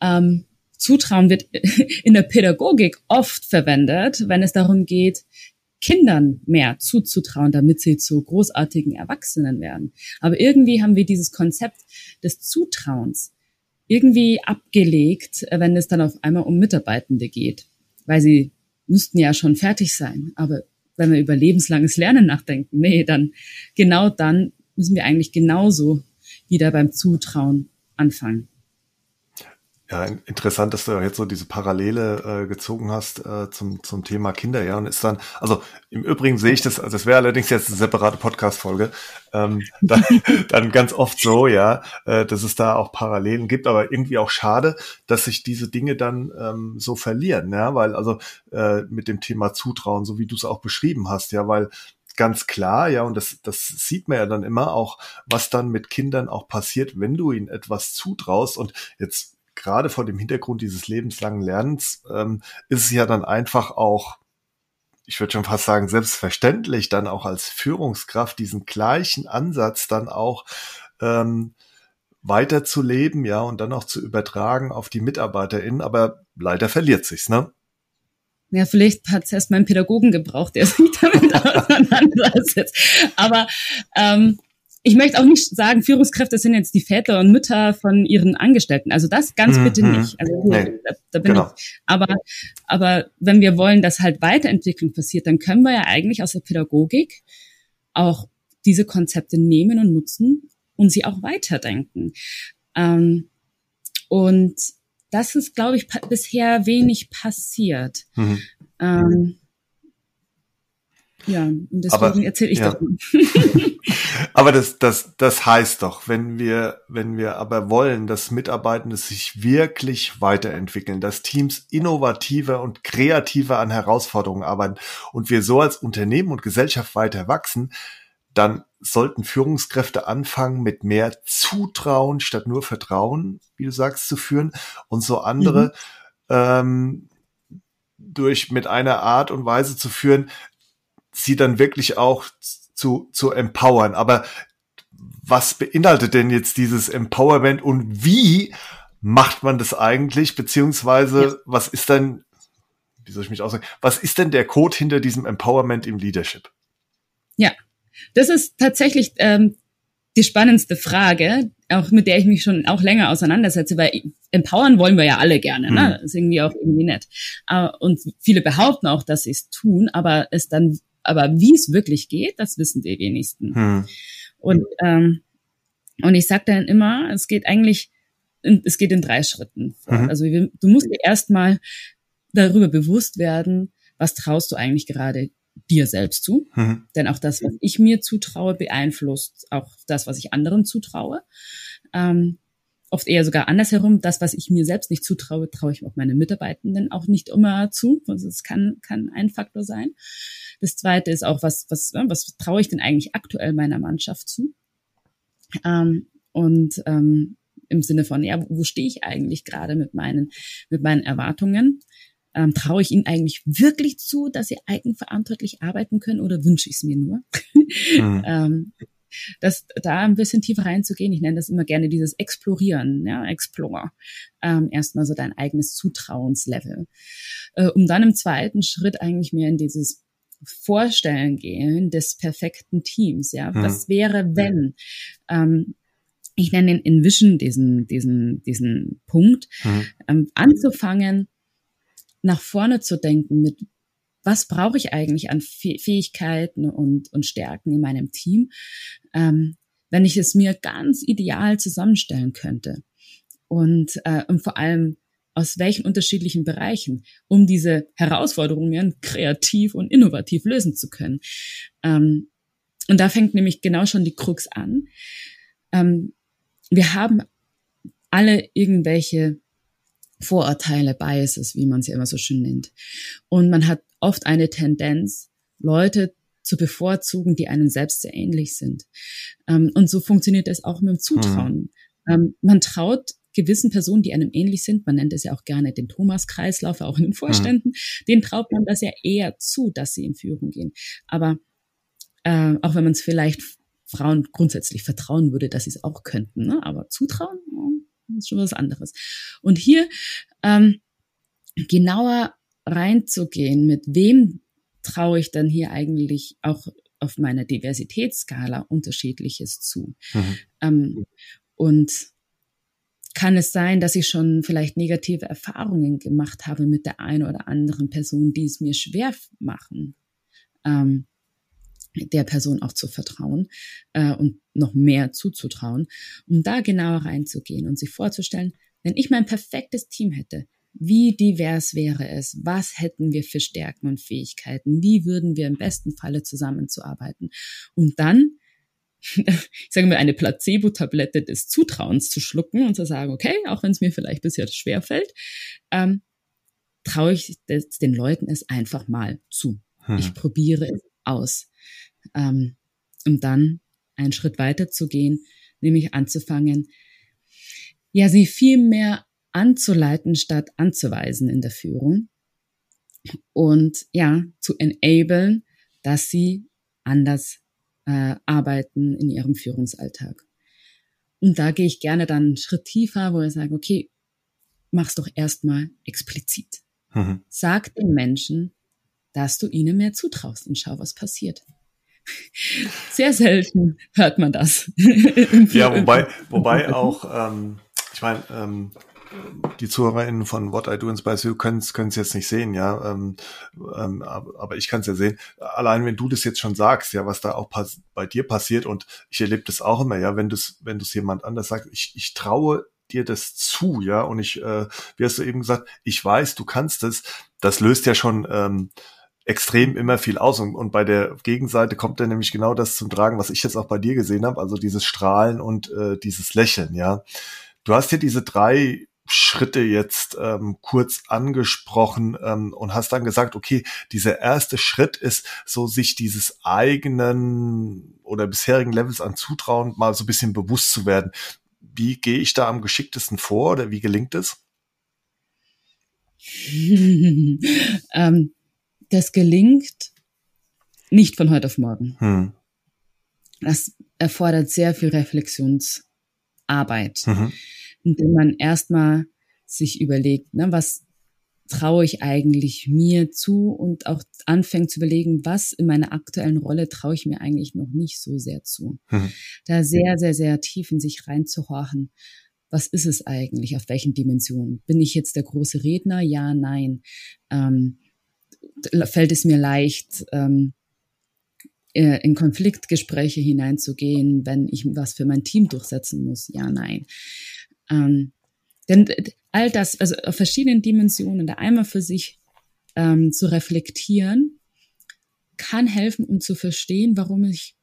ähm, Zutrauen wird <laughs> in der Pädagogik oft verwendet, wenn es darum geht, Kindern mehr zuzutrauen, damit sie zu großartigen Erwachsenen werden. Aber irgendwie haben wir dieses Konzept des Zutrauens irgendwie abgelegt, wenn es dann auf einmal um Mitarbeitende geht, weil sie müssten ja schon fertig sein. Aber wenn wir über lebenslanges Lernen nachdenken, nee, dann genau dann müssen wir eigentlich genauso wieder beim Zutrauen anfangen. Ja, interessant, dass du jetzt so diese Parallele äh, gezogen hast äh, zum, zum Thema Kinder, ja. Und ist dann, also im Übrigen sehe ich das, also das wäre allerdings jetzt eine separate Podcast-Folge, ähm, <laughs> dann, dann ganz oft so, ja, äh, dass es da auch Parallelen gibt, aber irgendwie auch schade, dass sich diese Dinge dann ähm, so verlieren, ja, weil also äh, mit dem Thema Zutrauen, so wie du es auch beschrieben hast, ja, weil ganz klar, ja, und das, das sieht man ja dann immer auch, was dann mit Kindern auch passiert, wenn du ihnen etwas zutraust. Und jetzt gerade vor dem Hintergrund dieses lebenslangen Lernens ähm, ist es ja dann einfach auch, ich würde schon fast sagen, selbstverständlich dann auch als Führungskraft diesen gleichen Ansatz dann auch ähm, weiterzuleben, ja, und dann auch zu übertragen auf die MitarbeiterInnen, aber leider verliert sich's, ne? Ja, vielleicht hat es erst mal einen Pädagogen gebraucht, der sich <laughs> damit auseinandersetzt. Aber ähm, ich möchte auch nicht sagen, Führungskräfte sind jetzt die Väter und Mütter von ihren Angestellten. Also das ganz mhm. bitte nicht. Also nee. da, da, bin genau. ich. Aber, aber wenn wir wollen, dass halt Weiterentwicklung passiert, dann können wir ja eigentlich aus der Pädagogik auch diese Konzepte nehmen und nutzen und sie auch weiterdenken. Ähm, und das ist, glaube ich, bisher wenig passiert. Mhm. Ähm, ja, und deswegen erzähle ich ja. davon. <laughs> aber das, das, das heißt doch, wenn wir, wenn wir aber wollen, dass Mitarbeitende sich wirklich weiterentwickeln, dass Teams innovativer und kreativer an Herausforderungen arbeiten und wir so als Unternehmen und Gesellschaft weiter wachsen, dann sollten Führungskräfte anfangen, mit mehr Zutrauen statt nur Vertrauen, wie du sagst, zu führen und so andere mhm. ähm, durch mit einer Art und Weise zu führen, sie dann wirklich auch zu, zu empowern. Aber was beinhaltet denn jetzt dieses Empowerment und wie macht man das eigentlich? Beziehungsweise, ja. was ist denn, wie soll ich mich aussagen, was ist denn der Code hinter diesem Empowerment im Leadership? Ja, das ist tatsächlich ähm, die spannendste Frage, auch mit der ich mich schon auch länger auseinandersetze, weil empowern wollen wir ja alle gerne, ne? Das ist irgendwie auch irgendwie nett. Und viele behaupten auch, dass sie es tun, aber es dann, aber wie es wirklich geht, das wissen die wenigsten. Hm. Und ähm, und ich sage dann immer, es geht eigentlich, es geht in drei Schritten. Mhm. Also du musst dir erstmal darüber bewusst werden, was traust du eigentlich gerade dir selbst zu. Mhm. Denn auch das, was ich mir zutraue, beeinflusst auch das, was ich anderen zutraue. Ähm, oft eher sogar andersherum. Das, was ich mir selbst nicht zutraue, traue ich auch meinen Mitarbeitenden auch nicht immer zu. Also es kann, kann ein Faktor sein. Das zweite ist auch, was, was, was traue ich denn eigentlich aktuell meiner Mannschaft zu? Ähm, und ähm, im Sinne von, ja, wo stehe ich eigentlich gerade mit meinen, mit meinen Erwartungen? Ähm, traue ich ihnen eigentlich wirklich zu, dass sie eigenverantwortlich arbeiten können oder wünsche ich es mir nur? <laughs> Mhm. ähm, das da ein bisschen tiefer reinzugehen, ich nenne das immer gerne dieses Explorieren, ja, Explore. Ähm, erstmal so dein eigenes Zutrauenslevel. Äh, um dann im zweiten Schritt eigentlich mehr in dieses Vorstellen gehen des perfekten Teams. Ja, mhm. was wäre, wenn? Ähm, ich nenne den Envision diesen diesen diesen Punkt, mhm. ähm, anzufangen nach vorne zu denken mit was brauche ich eigentlich an Fähigkeiten und, und Stärken in meinem Team, ähm, wenn ich es mir ganz ideal zusammenstellen könnte. Und, äh, und vor allem, aus welchen unterschiedlichen Bereichen, um diese Herausforderungen kreativ und innovativ lösen zu können. Ähm, und da fängt nämlich genau schon die Krux an. Ähm, wir haben alle irgendwelche Vorurteile, Biases, wie man sie immer so schön nennt. Und man hat oft eine Tendenz, Leute zu bevorzugen, die einem selbst sehr ähnlich sind. Ähm, und so funktioniert es auch mit dem Zutrauen. Mhm. man traut gewissen Personen, die einem ähnlich sind, man nennt es ja auch gerne den Thomas-Kreislauf, auch in den Vorständen, mhm. denen traut man das ja eher zu, dass sie in Führung gehen. Aber äh, auch wenn man es vielleicht Frauen grundsätzlich vertrauen würde, dass sie es auch könnten, ne? aber zutrauen ja, ist schon was anderes. Und hier ähm, genauer reinzugehen, mit wem traue ich dann hier eigentlich auch auf meiner Diversitätsskala unterschiedliches zu. Mhm. Ähm, und kann es sein, dass ich schon vielleicht negative Erfahrungen gemacht habe mit der einen oder anderen Person, die es mir schwer machen, ähm, der Person auch zu vertrauen äh, und noch mehr zuzutrauen, um da genauer reinzugehen und sich vorzustellen, wenn ich mein perfektes Team hätte, wie divers wäre es? Was hätten wir für Stärken und Fähigkeiten? Wie würden wir im besten Falle zusammenzuarbeiten? Um dann ich sage mal, eine Placebo-Tablette des Zutrauens zu schlucken und zu sagen, okay, auch wenn es mir vielleicht bisher schwer fällt, ähm, traue ich den Leuten es einfach mal zu. Hm. Ich probiere es aus, ähm, um dann einen Schritt weiter zu gehen, nämlich anzufangen, ja, sie viel mehr anzuleiten statt anzuweisen in der Führung und ja, zu enablen, dass sie anders äh, arbeiten in ihrem Führungsalltag. Und da gehe ich gerne dann einen Schritt tiefer, wo ich sage, okay, mach's doch erstmal explizit. Mhm. Sag den Menschen, dass du ihnen mehr zutraust und schau, was passiert. <laughs> Sehr selten hört man das. <laughs> ja, wobei, wobei auch, ähm, ich meine, ähm, die ZuhörerInnen von What I Do Inspires You können es jetzt nicht sehen, ja, ähm, ähm, aber ich kann es ja sehen. Allein wenn du das jetzt schon sagst, ja, was da auch bei dir passiert und ich erlebe das auch immer, ja, wenn du es wenn du es jemand anders sagst, ich, ich traue dir das zu, ja, und ich, äh, wie hast du eben gesagt, ich weiß, du kannst es, das löst ja schon ähm, extrem immer viel aus. Und, und bei der Gegenseite kommt dann nämlich genau das zum Tragen, was ich jetzt auch bei dir gesehen habe, also dieses Strahlen und äh, dieses Lächeln, ja. Du hast ja diese drei Schritte jetzt ähm, kurz angesprochen ähm, und hast dann gesagt, okay, dieser erste Schritt ist so, sich dieses eigenen oder bisherigen Levels an Zutrauen mal so ein bisschen bewusst zu werden. Wie gehe ich da am geschicktesten vor oder wie gelingt es? <laughs> ähm, das gelingt nicht von heute auf morgen. Hm. Das erfordert sehr viel Reflexionsarbeit. Mhm indem man erstmal sich überlegt, ne, was traue ich eigentlich mir zu und auch anfängt zu überlegen, was in meiner aktuellen Rolle traue ich mir eigentlich noch nicht so sehr zu. Mhm. Da sehr, sehr, sehr tief in sich reinzuhorchen. was ist es eigentlich, auf welchen Dimensionen? Bin ich jetzt der große Redner? Ja, nein. Ähm, fällt es mir leicht, ähm, äh, in Konfliktgespräche hineinzugehen, wenn ich was für mein Team durchsetzen muss? Ja, nein. Ähm, denn all das, also auf verschiedenen Dimensionen, da einmal für sich ähm, zu reflektieren, kann helfen, um zu verstehen, warum ich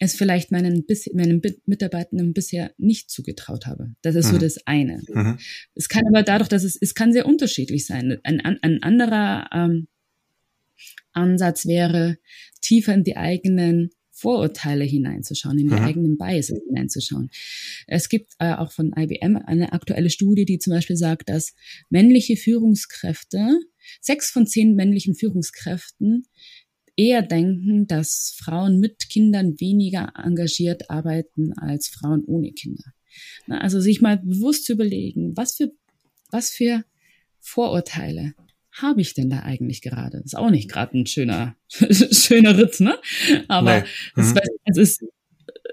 es vielleicht meinen, meinen Mitarbeitenden bisher nicht zugetraut habe. Das ist mhm. so das eine. Mhm. Es kann aber dadurch, dass es, es kann sehr unterschiedlich sein. Ein, ein anderer ähm, Ansatz wäre, tiefer in die eigenen Vorurteile hineinzuschauen, in die mhm. eigenen Biases hineinzuschauen. Es gibt äh, auch von IBM eine aktuelle Studie, die zum Beispiel sagt, dass männliche Führungskräfte, sechs von zehn männlichen Führungskräften eher denken, dass Frauen mit Kindern weniger engagiert arbeiten als Frauen ohne Kinder. Also sich mal bewusst zu überlegen, was für, was für Vorurteile habe ich denn da eigentlich gerade? Ist auch nicht gerade ein schöner, <laughs> schöner Ritz, ne? Aber nee. mhm. es, es, ist,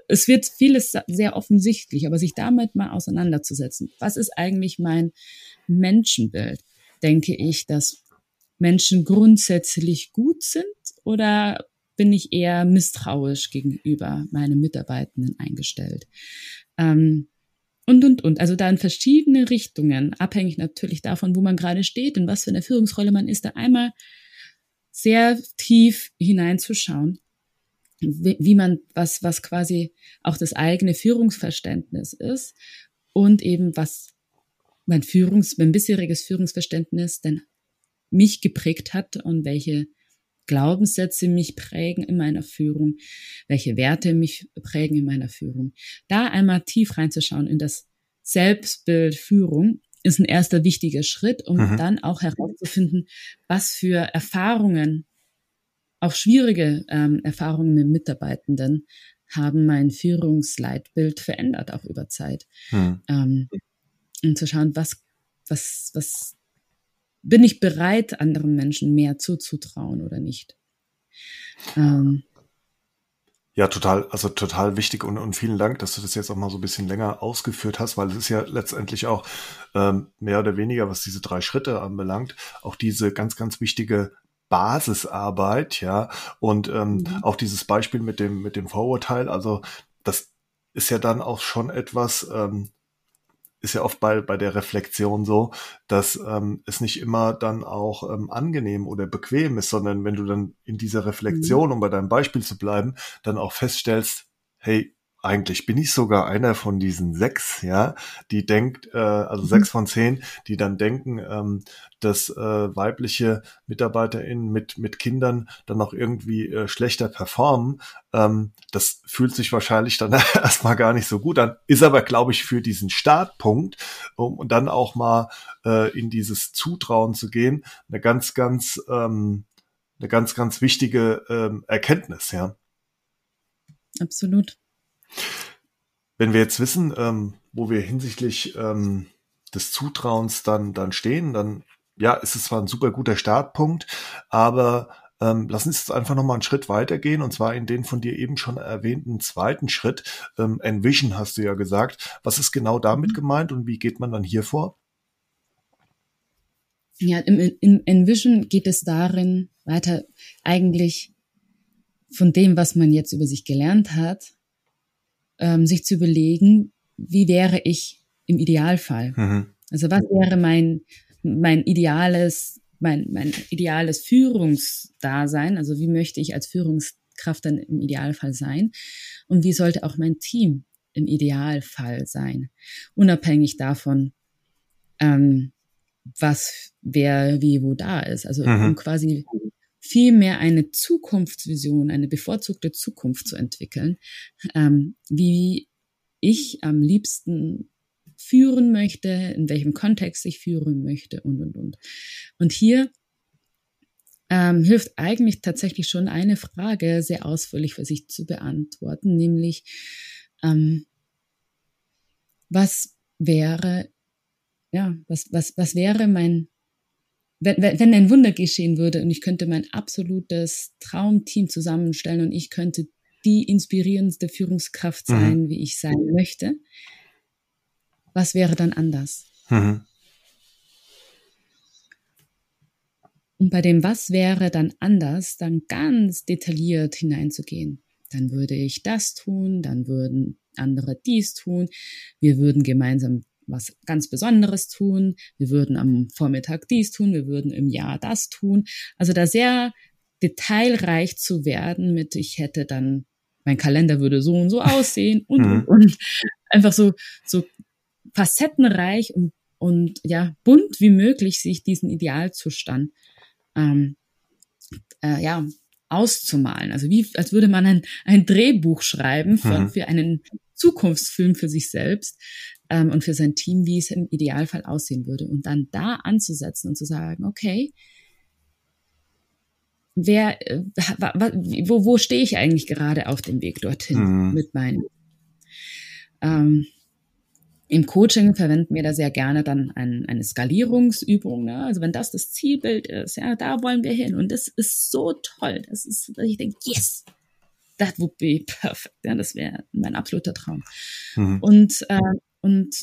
es wird vieles sehr offensichtlich, aber sich damit mal auseinanderzusetzen. Was ist eigentlich mein Menschenbild? Denke ich, dass Menschen grundsätzlich gut sind oder bin ich eher misstrauisch gegenüber meinen Mitarbeitenden eingestellt? Ähm, und, und, und. Also da in verschiedene Richtungen, abhängig natürlich davon, wo man gerade steht und was für eine Führungsrolle man ist, da einmal sehr tief hineinzuschauen, wie, wie man, was, was quasi auch das eigene Führungsverständnis ist und eben was mein Führungs, mein bisheriges Führungsverständnis denn mich geprägt hat und welche Glaubenssätze mich prägen in meiner Führung, welche Werte mich prägen in meiner Führung. Da einmal tief reinzuschauen in das Selbstbild Führung ist ein erster wichtiger Schritt, um mhm. dann auch herauszufinden, was für Erfahrungen, auch schwierige ähm, Erfahrungen mit Mitarbeitenden, haben mein Führungsleitbild verändert, auch über Zeit. Mhm. Ähm, und zu schauen, was, was, was bin ich bereit, anderen Menschen mehr zuzutrauen oder nicht? Ähm, ja, total, also total wichtig und, und vielen Dank, dass du das jetzt auch mal so ein bisschen länger ausgeführt hast, weil es ist ja letztendlich auch ähm, mehr oder weniger, was diese drei Schritte anbelangt, auch diese ganz, ganz wichtige Basisarbeit, ja, und ähm, mhm. auch dieses Beispiel mit dem, mit dem Vorurteil, also das ist ja dann auch schon etwas, ähm, ist ja oft bei, bei der Reflexion so, dass ähm, es nicht immer dann auch ähm, angenehm oder bequem ist, sondern wenn du dann in dieser Reflexion, mhm. um bei deinem Beispiel zu bleiben, dann auch feststellst, hey, eigentlich bin ich sogar einer von diesen sechs, ja, die denkt, äh, also mhm. sechs von zehn, die dann denken, ähm, dass äh, weibliche MitarbeiterInnen mit, mit Kindern dann auch irgendwie äh, schlechter performen. Ähm, das fühlt sich wahrscheinlich dann <laughs> erstmal gar nicht so gut an, ist aber, glaube ich, für diesen Startpunkt, um dann auch mal äh, in dieses Zutrauen zu gehen, eine ganz, ganz, ähm, eine ganz, ganz wichtige ähm, Erkenntnis, ja. Absolut. Wenn wir jetzt wissen, ähm, wo wir hinsichtlich ähm, des Zutrauens dann, dann stehen, dann ja, ist es zwar ein super guter Startpunkt, aber ähm, lass uns jetzt einfach nochmal einen Schritt weitergehen und zwar in den von dir eben schon erwähnten zweiten Schritt. Ähm, Envision hast du ja gesagt. Was ist genau damit mhm. gemeint und wie geht man dann hier vor? Ja, im, im Envision geht es darin, weiter eigentlich von dem, was man jetzt über sich gelernt hat, ähm, sich zu überlegen, wie wäre ich im Idealfall? Mhm. Also was wäre mein, mein ideales, mein, mein ideales Führungsdasein? Also wie möchte ich als Führungskraft dann im Idealfall sein? Und wie sollte auch mein Team im Idealfall sein? Unabhängig davon, ähm, was, wer, wie, wo da ist. Also mhm. um quasi vielmehr eine Zukunftsvision, eine bevorzugte Zukunft zu entwickeln, ähm, wie ich am liebsten führen möchte, in welchem Kontext ich führen möchte und, und, und. Und hier ähm, hilft eigentlich tatsächlich schon eine Frage sehr ausführlich für sich zu beantworten, nämlich ähm, was wäre, ja, was, was, was wäre mein wenn, wenn, ein Wunder geschehen würde und ich könnte mein absolutes Traumteam zusammenstellen und ich könnte die inspirierendste Führungskraft mhm. sein, mhm. wie ich sein möchte, was wäre dann anders? Mhm. Und bei dem Was wäre dann anders, dann ganz detailliert hineinzugehen. Dann würde ich das tun, dann würden andere dies tun, wir würden gemeinsam was ganz Besonderes tun, wir würden am Vormittag dies tun, wir würden im Jahr das tun. Also da sehr detailreich zu werden mit, ich hätte dann, mein Kalender würde so und so <laughs> aussehen und, mhm. und, und. Einfach so, so facettenreich und, und ja, bunt wie möglich sich diesen Idealzustand ähm, äh, ja, auszumalen. Also wie, als würde man ein, ein Drehbuch schreiben für, mhm. für einen Zukunftsfilm für sich selbst ähm, und für sein Team, wie es im Idealfall aussehen würde. Und dann da anzusetzen und zu sagen, okay, wer, äh, wo, wo stehe ich eigentlich gerade auf dem Weg dorthin mhm. mit meinen ähm, im Coaching verwenden wir da sehr gerne dann ein, eine Skalierungsübung. Ne? Also wenn das das Zielbild ist, ja, da wollen wir hin. Und das ist so toll. Das ist, dass ich denke, yes, that would be perfect. Ja, das wäre mein absoluter Traum. Mhm. Und, äh, und,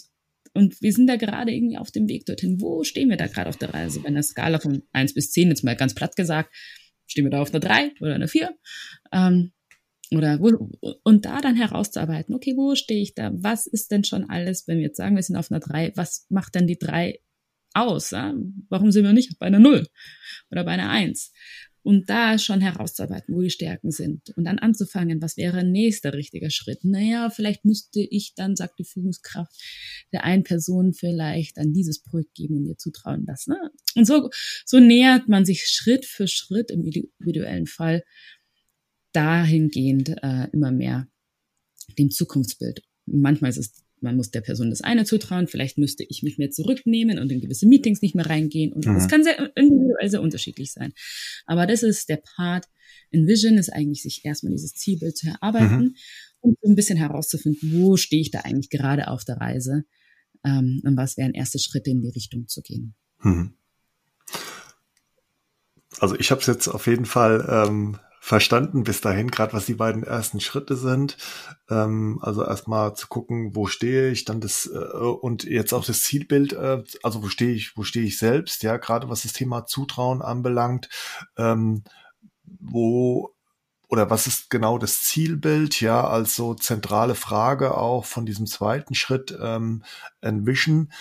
und wir sind da gerade irgendwie auf dem Weg dorthin. Wo stehen wir da gerade auf der Reise? Wenn der Skala von eins bis zehn jetzt mal ganz platt gesagt, stehen wir da auf einer drei oder einer vier? Ähm, oder wo, und da dann herauszuarbeiten, okay, wo stehe ich da? Was ist denn schon alles, wenn wir jetzt sagen, wir sind auf einer drei, was macht denn die drei aus? Ja? Warum sind wir nicht bei einer null oder bei einer eins? Und da schon herauszuarbeiten, wo die Stärken sind. Und dann anzufangen, was wäre ein nächster richtiger Schritt? Naja, vielleicht müsste ich dann, sagt die Führungskraft, der einen Person vielleicht an dieses Projekt geben und ihr zutrauen lassen. Ne? Und so, so nähert man sich Schritt für Schritt im individuellen Fall dahingehend äh, immer mehr dem Zukunftsbild. Manchmal ist es, man muss der Person das eine zutrauen, vielleicht müsste ich mich mehr zurücknehmen und in gewisse Meetings nicht mehr reingehen. Und es mhm. kann sehr individuell sehr unterschiedlich sein. Aber das ist der Part in Vision, ist eigentlich sich erstmal dieses Zielbild zu erarbeiten mhm. und so ein bisschen herauszufinden, wo stehe ich da eigentlich gerade auf der Reise ähm, und was wären erste Schritte in die Richtung zu gehen. Mhm. Also ich habe es jetzt auf jeden Fall ähm, verstanden bis dahin, gerade was die beiden ersten Schritte sind. Ähm, also erstmal zu gucken, wo stehe ich, dann das äh, und jetzt auch das Zielbild, äh, also wo stehe ich, wo stehe ich selbst, ja, gerade was das Thema Zutrauen anbelangt, ähm, wo oder was ist genau das Zielbild, ja, als so zentrale Frage auch von diesem zweiten Schritt ähm, Envision.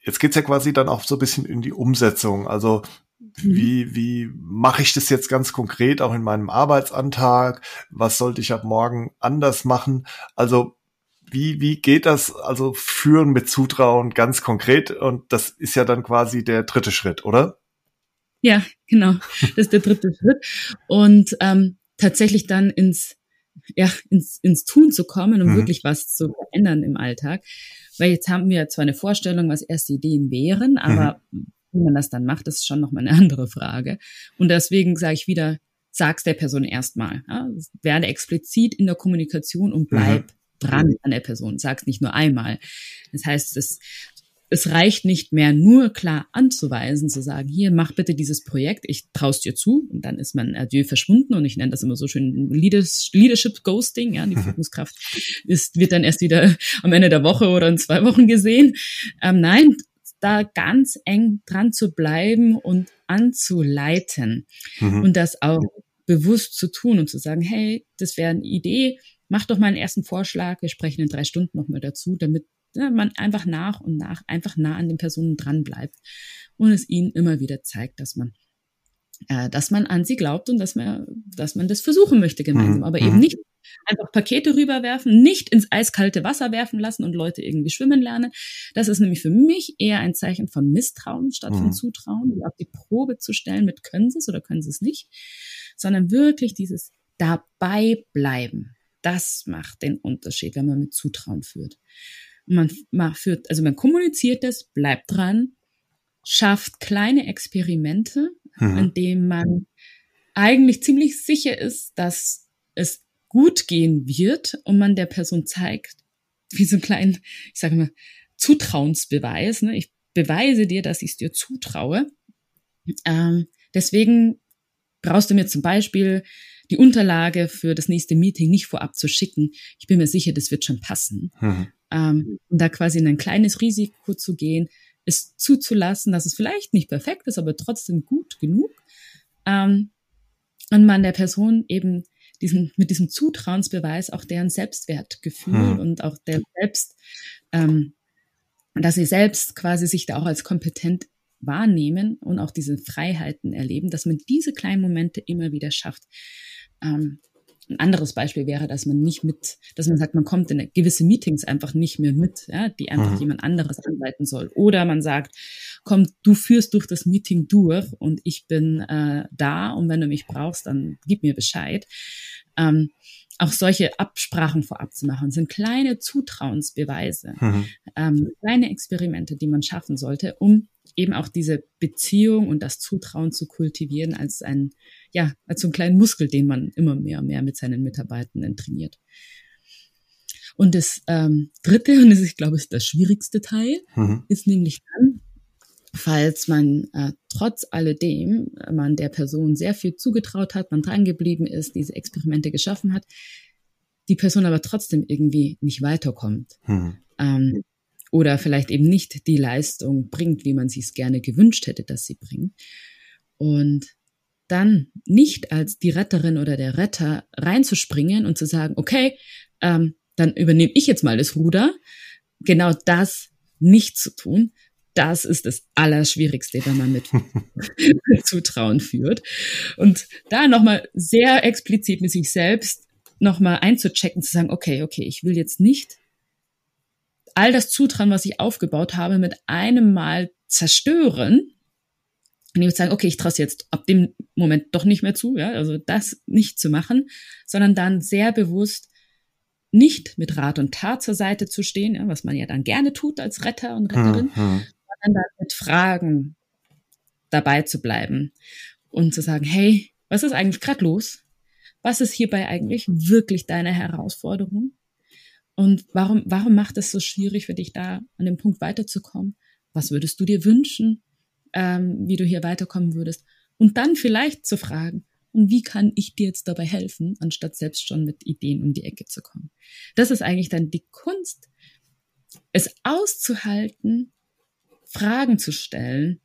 Jetzt geht's ja quasi dann auch so ein bisschen in die Umsetzung. Also. Wie, wie mache ich das jetzt ganz konkret auch in meinem Arbeitsantrag? Was sollte ich ab morgen anders machen? Also wie, wie geht das? Also führen mit Zutrauen ganz konkret und das ist ja dann quasi der dritte Schritt, oder? Ja, genau. Das ist der dritte Schritt. Und ähm, tatsächlich dann ins, ja, ins, ins Tun zu kommen, um mhm. wirklich was zu verändern im Alltag. Weil jetzt haben wir zwar eine Vorstellung, was erste Ideen wären, aber mhm wie man das dann macht, ist schon nochmal eine <laughs> andere Frage. Und deswegen sage ich wieder, sag's der Person erstmal. Ja? Werde explizit in der Kommunikation und bleib mhm. dran an der Person. Sag's nicht nur einmal. Das heißt, es, es reicht nicht mehr nur klar anzuweisen, zu sagen, hier, mach bitte dieses Projekt, ich traust dir zu. Und dann ist man adieu verschwunden. Und ich nenne das immer so schön Leadership Ghosting. Ja, die mhm. Führungskraft ist, wird dann erst wieder am Ende der Woche oder in zwei Wochen gesehen. Ähm, nein, da ganz eng dran zu bleiben und anzuleiten mhm. und das auch bewusst zu tun und zu sagen, hey, das wäre eine Idee, mach doch mal einen ersten Vorschlag, wir sprechen in drei Stunden nochmal dazu, damit ja, man einfach nach und nach einfach nah an den Personen dran bleibt und es ihnen immer wieder zeigt, dass man äh, dass man an sie glaubt und dass man, dass man das versuchen möchte gemeinsam, mhm. aber eben mhm. nicht einfach Pakete rüberwerfen, nicht ins eiskalte Wasser werfen lassen und Leute irgendwie schwimmen lernen. Das ist nämlich für mich eher ein Zeichen von Misstrauen statt von mhm. Zutrauen, die auf die Probe zu stellen mit können sie es oder können sie es nicht, sondern wirklich dieses dabei bleiben. Das macht den Unterschied, wenn man mit Zutrauen führt. Man, man führt, also man kommuniziert das, bleibt dran, schafft kleine Experimente, mhm. in denen man eigentlich ziemlich sicher ist, dass es gut gehen wird und man der Person zeigt, wie so ein kleinen, ich sage mal, Zutrauensbeweis. Ne? Ich beweise dir, dass ich es dir zutraue. Ähm, deswegen brauchst du mir zum Beispiel die Unterlage für das nächste Meeting nicht vorab zu schicken. Ich bin mir sicher, das wird schon passen. Mhm. Ähm, und da quasi in ein kleines Risiko zu gehen, es zuzulassen, dass es vielleicht nicht perfekt ist, aber trotzdem gut genug. Ähm, und man der Person eben diesen, mit diesem Zutrauensbeweis auch deren Selbstwertgefühl hm. und auch der Selbst, ähm, dass sie selbst quasi sich da auch als kompetent wahrnehmen und auch diese Freiheiten erleben, dass man diese kleinen Momente immer wieder schafft. Ähm, ein anderes Beispiel wäre, dass man nicht mit, dass man sagt, man kommt in gewisse Meetings einfach nicht mehr mit, ja, die einfach mhm. jemand anderes anleiten soll. Oder man sagt, komm, du führst durch das Meeting durch und ich bin äh, da und wenn du mich brauchst, dann gib mir Bescheid. Ähm, auch solche Absprachen vorab zu machen, sind kleine Zutrauensbeweise, mhm. ähm, kleine Experimente, die man schaffen sollte, um eben auch diese Beziehung und das Zutrauen zu kultivieren als ein, ja, als so einen kleinen Muskel, den man immer mehr und mehr mit seinen Mitarbeitenden trainiert. Und das ähm, dritte, <laughs> und das ist, ich glaube, ist das schwierigste Teil, mhm. ist nämlich dann, falls man äh, trotz alledem man der Person sehr viel zugetraut hat, man dran geblieben ist, diese Experimente geschaffen hat, die Person aber trotzdem irgendwie nicht weiterkommt. Mhm. Ähm, oder vielleicht eben nicht die Leistung bringt, wie man sich es gerne gewünscht hätte, dass sie bringt. Und dann nicht als die Retterin oder der Retter reinzuspringen und zu sagen, okay, ähm, dann übernehme ich jetzt mal das Ruder. Genau das nicht zu tun, das ist das Allerschwierigste, wenn man mit, <laughs> Zutrauen führt. Und da nochmal sehr explizit mit sich selbst nochmal einzuchecken, zu sagen, okay, okay, ich will jetzt nicht all das Zutrauen, was ich aufgebaut habe, mit einem Mal zerstören. Und ich würde sagen, okay, ich traue jetzt ab dem Moment doch nicht mehr zu, ja, also das nicht zu machen, sondern dann sehr bewusst nicht mit Rat und Tat zur Seite zu stehen, ja, was man ja dann gerne tut als Retter und Retterin, mhm. Dann mit Fragen dabei zu bleiben und zu sagen, hey, was ist eigentlich gerade los? Was ist hierbei eigentlich wirklich deine Herausforderung? Und warum, warum macht es so schwierig für dich, da an dem Punkt weiterzukommen? Was würdest du dir wünschen, ähm, wie du hier weiterkommen würdest? Und dann vielleicht zu fragen, und wie kann ich dir jetzt dabei helfen, anstatt selbst schon mit Ideen um die Ecke zu kommen? Das ist eigentlich dann die Kunst, es auszuhalten, Fragen zu stellen,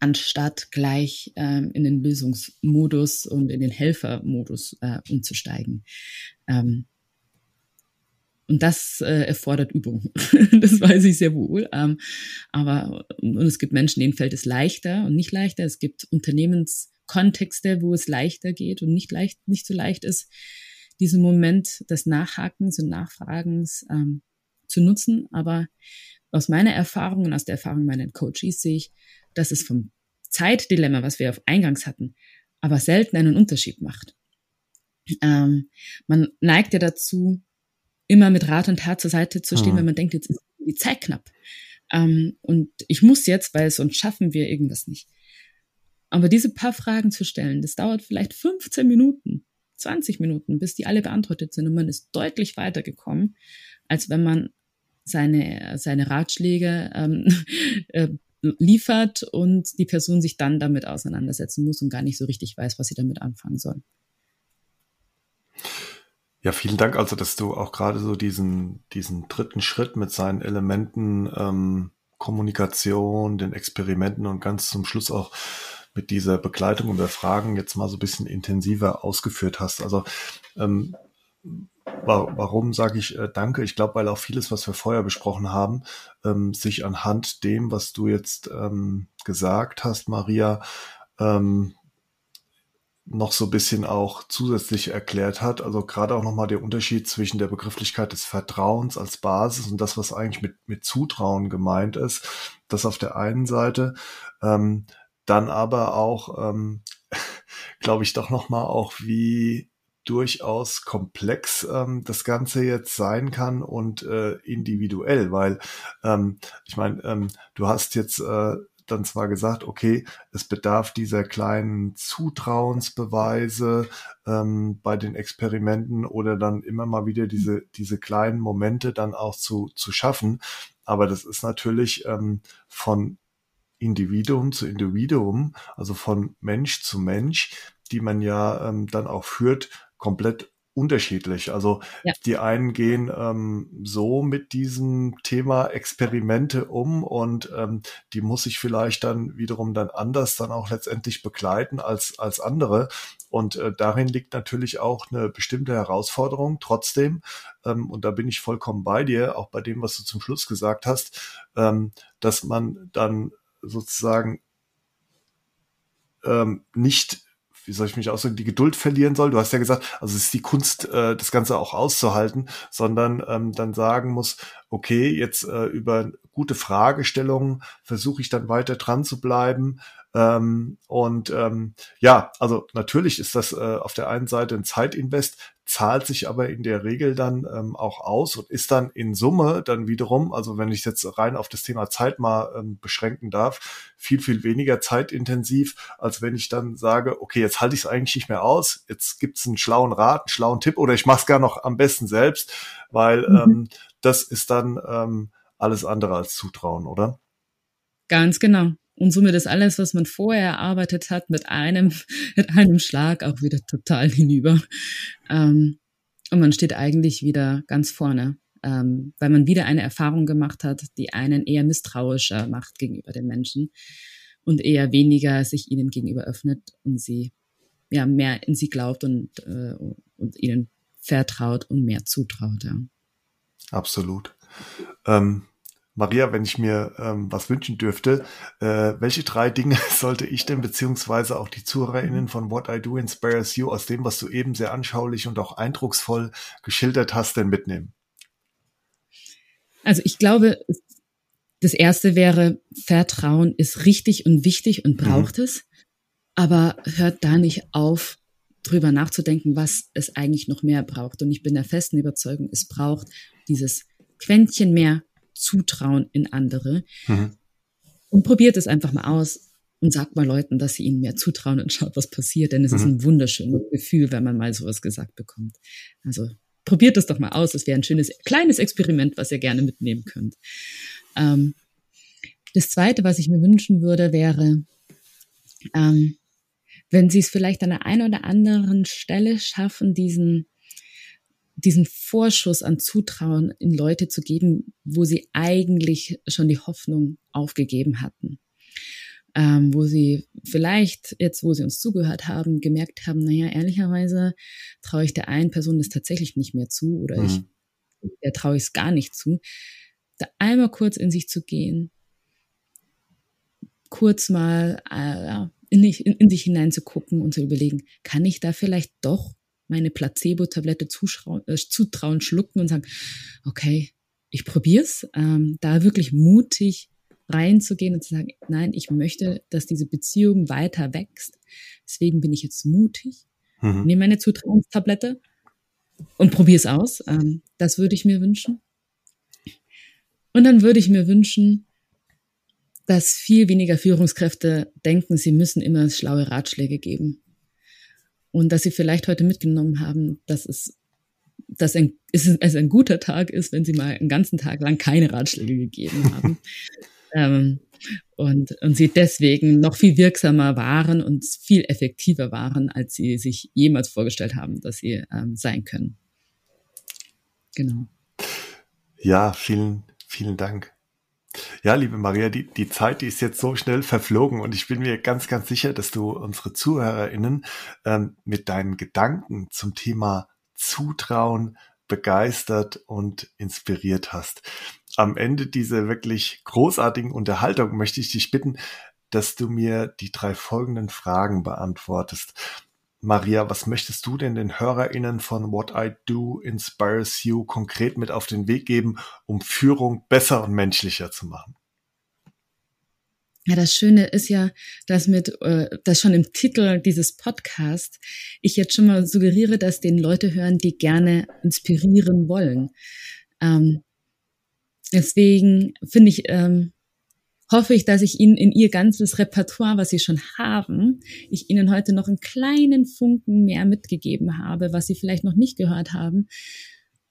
anstatt gleich ähm, in den Lösungsmodus und in den Helfermodus äh, umzusteigen. Ähm, und das äh, erfordert Übung. <laughs> das weiß ich sehr wohl. Ähm, aber und es gibt Menschen, denen fällt es leichter und nicht leichter. Es gibt Unternehmenskontexte, wo es leichter geht und nicht leicht, nicht so leicht ist, diesen Moment des Nachhakens und Nachfragens ähm, zu nutzen. Aber aus meiner Erfahrung und aus der Erfahrung meiner Coaches sehe ich, dass es vom Zeitdilemma, was wir auf Eingangs hatten, aber selten einen Unterschied macht. Ähm, man neigt ja dazu, immer mit Rat und Tat zur Seite zu stehen, mhm. wenn man denkt, jetzt ist die Zeit knapp. Ähm, und ich muss jetzt, weil sonst schaffen wir irgendwas nicht. Aber diese paar Fragen zu stellen, das dauert vielleicht 15 Minuten, 20 Minuten, bis die alle beantwortet sind und man ist deutlich weitergekommen, als wenn man seine, seine Ratschläge ähm, <laughs> äh, liefert und die Person sich dann damit auseinandersetzen muss und gar nicht so richtig weiß, was sie damit anfangen soll. Ja, vielen Dank. Also, dass du auch gerade so diesen, diesen dritten Schritt mit seinen Elementen ähm, Kommunikation, den Experimenten und ganz zum Schluss auch mit dieser Begleitung und der Fragen jetzt mal so ein bisschen intensiver ausgeführt hast. Also ähm, warum sage ich äh, danke? Ich glaube, weil auch vieles, was wir vorher besprochen haben, ähm, sich anhand dem, was du jetzt ähm, gesagt hast, Maria, ähm, noch so ein bisschen auch zusätzlich erklärt hat. Also gerade auch nochmal der Unterschied zwischen der Begrifflichkeit des Vertrauens als Basis und das, was eigentlich mit, mit Zutrauen gemeint ist. Das auf der einen Seite. Ähm, dann aber auch, ähm, <laughs> glaube ich, doch nochmal auch, wie durchaus komplex ähm, das Ganze jetzt sein kann und äh, individuell, weil ähm, ich meine, ähm, du hast jetzt äh, dann zwar gesagt, okay, es bedarf dieser kleinen Zutrauensbeweise ähm, bei den Experimenten oder dann immer mal wieder diese, diese kleinen Momente dann auch zu, zu schaffen. Aber das ist natürlich ähm, von Individuum zu Individuum, also von Mensch zu Mensch, die man ja ähm, dann auch führt, komplett unterschiedlich. Also ja. die einen gehen ähm, so mit diesem Thema Experimente um und ähm, die muss ich vielleicht dann wiederum dann anders dann auch letztendlich begleiten als als andere. Und äh, darin liegt natürlich auch eine bestimmte Herausforderung. Trotzdem, ähm, und da bin ich vollkommen bei dir, auch bei dem, was du zum Schluss gesagt hast, ähm, dass man dann sozusagen ähm, nicht wie soll ich mich ausdrücken, die Geduld verlieren soll. Du hast ja gesagt, also es ist die Kunst, äh, das Ganze auch auszuhalten, sondern ähm, dann sagen muss, okay, jetzt äh, über gute Fragestellungen versuche ich dann weiter dran zu bleiben, ähm, und ähm, ja, also natürlich ist das äh, auf der einen Seite ein Zeitinvest, zahlt sich aber in der Regel dann ähm, auch aus und ist dann in Summe dann wiederum, also wenn ich jetzt rein auf das Thema Zeit mal ähm, beschränken darf, viel, viel weniger zeitintensiv, als wenn ich dann sage, okay, jetzt halte ich es eigentlich nicht mehr aus, jetzt gibt's einen schlauen Rat, einen schlauen Tipp oder ich mache es gar noch am besten selbst, weil mhm. ähm, das ist dann ähm, alles andere als Zutrauen, oder? Ganz genau und somit ist alles, was man vorher erarbeitet hat, mit einem, <laughs> mit einem Schlag auch wieder total hinüber. Ähm, und man steht eigentlich wieder ganz vorne, ähm, weil man wieder eine Erfahrung gemacht hat, die einen eher misstrauischer macht gegenüber den Menschen und eher weniger sich ihnen gegenüber öffnet und sie ja mehr in sie glaubt und, äh, und ihnen vertraut und mehr zutraut. Ja. Absolut. Ähm Maria, wenn ich mir ähm, was wünschen dürfte, äh, welche drei Dinge <laughs> sollte ich denn beziehungsweise auch die ZuhörerInnen von What I Do Inspires You aus dem, was du eben sehr anschaulich und auch eindrucksvoll geschildert hast, denn mitnehmen? Also ich glaube, das erste wäre, Vertrauen ist richtig und wichtig und braucht mhm. es, aber hört da nicht auf, drüber nachzudenken, was es eigentlich noch mehr braucht. Und ich bin der festen Überzeugung, es braucht dieses Quäntchen mehr Zutrauen in andere. Mhm. Und probiert es einfach mal aus und sagt mal Leuten, dass sie ihnen mehr zutrauen und schaut, was passiert. Denn es mhm. ist ein wunderschönes Gefühl, wenn man mal sowas gesagt bekommt. Also probiert es doch mal aus. Es wäre ein schönes, kleines Experiment, was ihr gerne mitnehmen könnt. Ähm, das Zweite, was ich mir wünschen würde, wäre, ähm, wenn Sie es vielleicht an der einen oder anderen Stelle schaffen, diesen diesen Vorschuss an Zutrauen in Leute zu geben, wo sie eigentlich schon die Hoffnung aufgegeben hatten. Ähm, wo sie vielleicht jetzt, wo sie uns zugehört haben, gemerkt haben, naja, ehrlicherweise traue ich der einen Person das tatsächlich nicht mehr zu oder mhm. ich, der traue ich es gar nicht zu. Da einmal kurz in sich zu gehen, kurz mal äh, in, in, in sich hineinzugucken und zu überlegen, kann ich da vielleicht doch meine Placebo-Tablette äh, zutrauen, schlucken und sagen, okay, ich probier's, ähm, da wirklich mutig reinzugehen und zu sagen, nein, ich möchte, dass diese Beziehung weiter wächst. Deswegen bin ich jetzt mutig, mhm. nehme meine Zutrauenstablette und probiere es aus. Ähm, das würde ich mir wünschen. Und dann würde ich mir wünschen, dass viel weniger Führungskräfte denken, sie müssen immer schlaue Ratschläge geben und dass sie vielleicht heute mitgenommen haben, dass es dass ein, es ein guter Tag ist, wenn sie mal einen ganzen Tag lang keine Ratschläge gegeben haben. <laughs> ähm, und, und sie deswegen noch viel wirksamer waren und viel effektiver waren, als sie sich jemals vorgestellt haben, dass sie ähm, sein können. Genau. Ja, vielen, vielen Dank. Ja, liebe Maria, die, die Zeit, die ist jetzt so schnell verflogen und ich bin mir ganz, ganz sicher, dass du unsere ZuhörerInnen ähm, mit deinen Gedanken zum Thema Zutrauen begeistert und inspiriert hast. Am Ende dieser wirklich großartigen Unterhaltung möchte ich dich bitten, dass du mir die drei folgenden Fragen beantwortest. Maria, was möchtest du denn den HörerInnen von What I Do Inspires You konkret mit auf den Weg geben, um Führung besser und menschlicher zu machen? Ja, das Schöne ist ja, dass mit, äh, dass schon im Titel dieses Podcast ich jetzt schon mal suggeriere, dass den Leute hören, die gerne inspirieren wollen. Ähm, deswegen finde ich, ähm, hoffe ich, dass ich Ihnen in Ihr ganzes Repertoire, was Sie schon haben, ich Ihnen heute noch einen kleinen Funken mehr mitgegeben habe, was Sie vielleicht noch nicht gehört haben.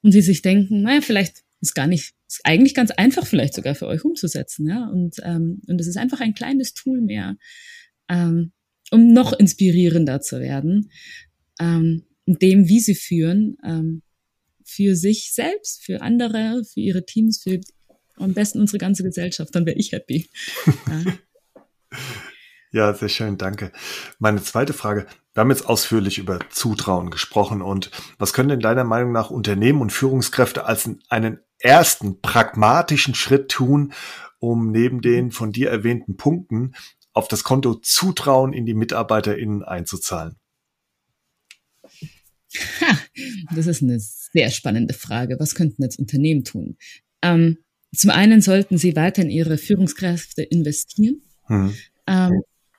Und Sie sich denken, naja, vielleicht ist gar nicht, ist eigentlich ganz einfach vielleicht sogar für euch umzusetzen, ja. Und, ähm, und es ist einfach ein kleines Tool mehr, ähm, um noch inspirierender zu werden. Ähm, in dem, wie sie führen, ähm, für sich selbst, für andere, für ihre Teams, für am besten unsere ganze Gesellschaft, dann wäre ich happy. Ja. <laughs> ja, sehr schön, danke. Meine zweite Frage, wir haben jetzt ausführlich über Zutrauen gesprochen und was können denn deiner Meinung nach Unternehmen und Führungskräfte als einen ersten pragmatischen Schritt tun, um neben den von dir erwähnten Punkten auf das Konto Zutrauen in die MitarbeiterInnen einzuzahlen? Ha, das ist eine sehr spannende Frage. Was könnten jetzt Unternehmen tun? Ähm, zum einen sollten sie weiter in ihre Führungskräfte investieren, hm. ähm,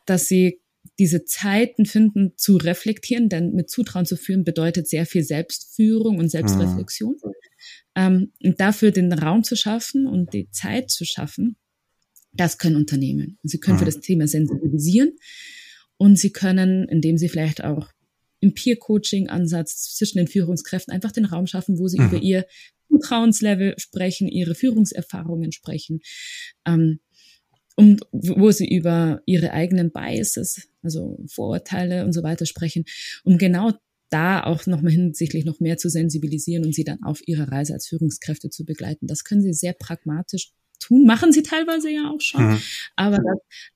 dass sie diese Zeiten finden, zu reflektieren, denn mit Zutrauen zu führen bedeutet sehr viel Selbstführung und Selbstreflexion. Hm. Ähm, und dafür den Raum zu schaffen und die Zeit zu schaffen, das können Unternehmen. Sie können hm. für das Thema sensibilisieren und sie können, indem sie vielleicht auch im Peer-Coaching-Ansatz zwischen den Führungskräften einfach den Raum schaffen, wo sie mhm. über ihr Vertrauenslevel sprechen, ihre Führungserfahrungen sprechen, ähm, um, wo sie über ihre eigenen Biases, also Vorurteile und so weiter sprechen, um genau da auch nochmal hinsichtlich noch mehr zu sensibilisieren und sie dann auf ihrer Reise als Führungskräfte zu begleiten. Das können sie sehr pragmatisch tun, machen sie teilweise ja auch schon, mhm. aber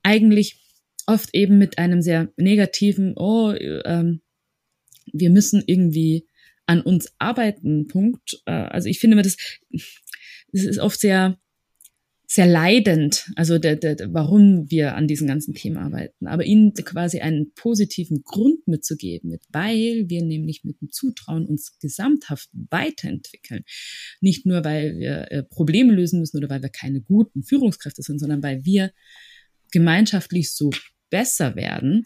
eigentlich oft eben mit einem sehr negativen, oh, ähm, wir müssen irgendwie an uns arbeiten, Punkt. Äh, also ich finde mir das, das ist oft sehr, sehr leidend, also der, der, warum wir an diesem ganzen Thema arbeiten, aber ihnen quasi einen positiven Grund mitzugeben, mit, weil wir nämlich mit dem Zutrauen uns gesamthaft weiterentwickeln. Nicht nur, weil wir äh, Probleme lösen müssen oder weil wir keine guten Führungskräfte sind, sondern weil wir gemeinschaftlich so besser werden,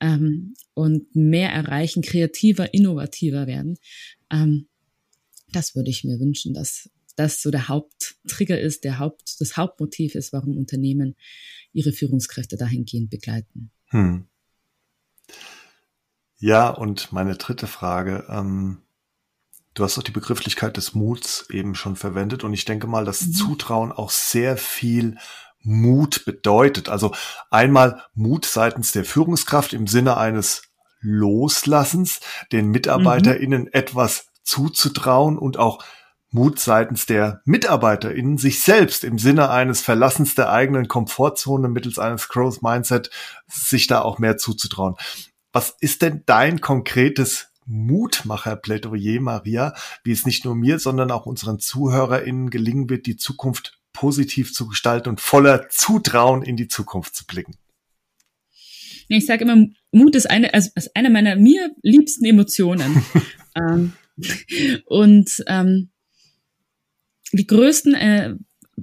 ähm, und mehr erreichen, kreativer, innovativer werden. Ähm, das würde ich mir wünschen, dass das so der Haupttrigger ist, der Haupt, das Hauptmotiv ist, warum Unternehmen ihre Führungskräfte dahingehend begleiten. Hm. Ja, und meine dritte Frage. Ähm, du hast auch die Begrifflichkeit des Muts eben schon verwendet und ich denke mal, dass mhm. Zutrauen auch sehr viel Mut bedeutet. Also einmal Mut seitens der Führungskraft im Sinne eines Loslassens, den MitarbeiterInnen mhm. etwas zuzutrauen und auch Mut seitens der MitarbeiterInnen, sich selbst im Sinne eines Verlassens der eigenen Komfortzone mittels eines Growth Mindset, sich da auch mehr zuzutrauen. Was ist denn dein konkretes Mutmacherplädoyer, Maria, wie es nicht nur mir, sondern auch unseren ZuhörerInnen gelingen wird, die Zukunft positiv zu gestalten und voller Zutrauen in die Zukunft zu blicken? Ich sage immer, Mut ist eine, also ist eine meiner mir liebsten Emotionen. <laughs> ähm, und ähm, die größten äh,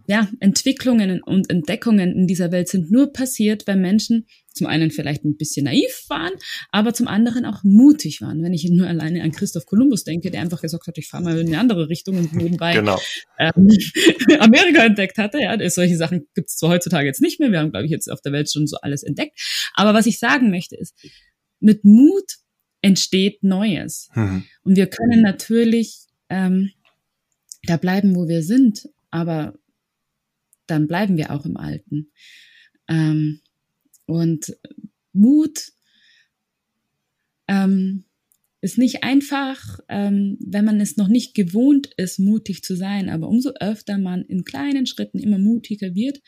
ja, Entwicklungen und Entdeckungen in dieser Welt sind nur passiert, weil Menschen zum einen vielleicht ein bisschen naiv waren, aber zum anderen auch mutig waren. Wenn ich nur alleine an Christoph Kolumbus denke, der einfach gesagt hat, ich fahre mal in eine andere Richtung und nebenbei genau. ähm, <laughs> Amerika entdeckt hatte. Ja, solche Sachen gibt es zwar heutzutage jetzt nicht mehr. Wir haben, glaube ich, jetzt auf der Welt schon so alles entdeckt. Aber was ich sagen möchte ist, mit Mut entsteht Neues. Mhm. Und wir können natürlich ähm, da bleiben, wo wir sind, aber dann bleiben wir auch im Alten. Ähm, und Mut ähm, ist nicht einfach, ähm, wenn man es noch nicht gewohnt ist, mutig zu sein. Aber umso öfter man in kleinen Schritten immer mutiger wird,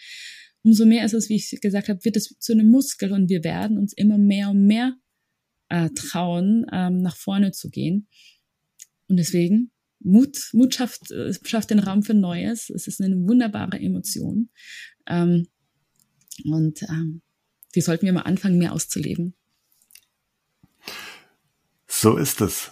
umso mehr ist es, wie ich gesagt habe, wird es zu einem Muskel und wir werden uns immer mehr und mehr äh, trauen, ähm, nach vorne zu gehen. Und deswegen Mut, Mut schafft, äh, schafft den Raum für Neues. Es ist eine wunderbare Emotion. Ähm, und ähm, die sollten wir mal anfangen, mehr auszuleben. So ist es.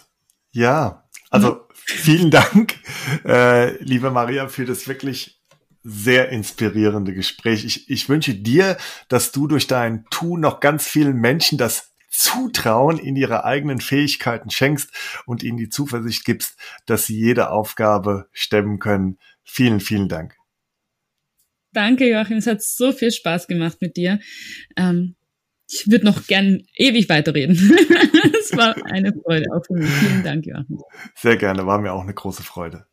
Ja, also <laughs> vielen Dank, äh, liebe Maria, für das wirklich sehr inspirierende Gespräch. Ich, ich wünsche dir, dass du durch dein Tun noch ganz vielen Menschen das Zutrauen in ihre eigenen Fähigkeiten schenkst und ihnen die Zuversicht gibst, dass sie jede Aufgabe stemmen können. Vielen, vielen Dank. Danke, Joachim. Es hat so viel Spaß gemacht mit dir. Ähm, ich würde noch gern ewig weiterreden. <laughs> es war eine Freude auch für mich. Vielen Dank, Joachim. Sehr gerne, war mir auch eine große Freude.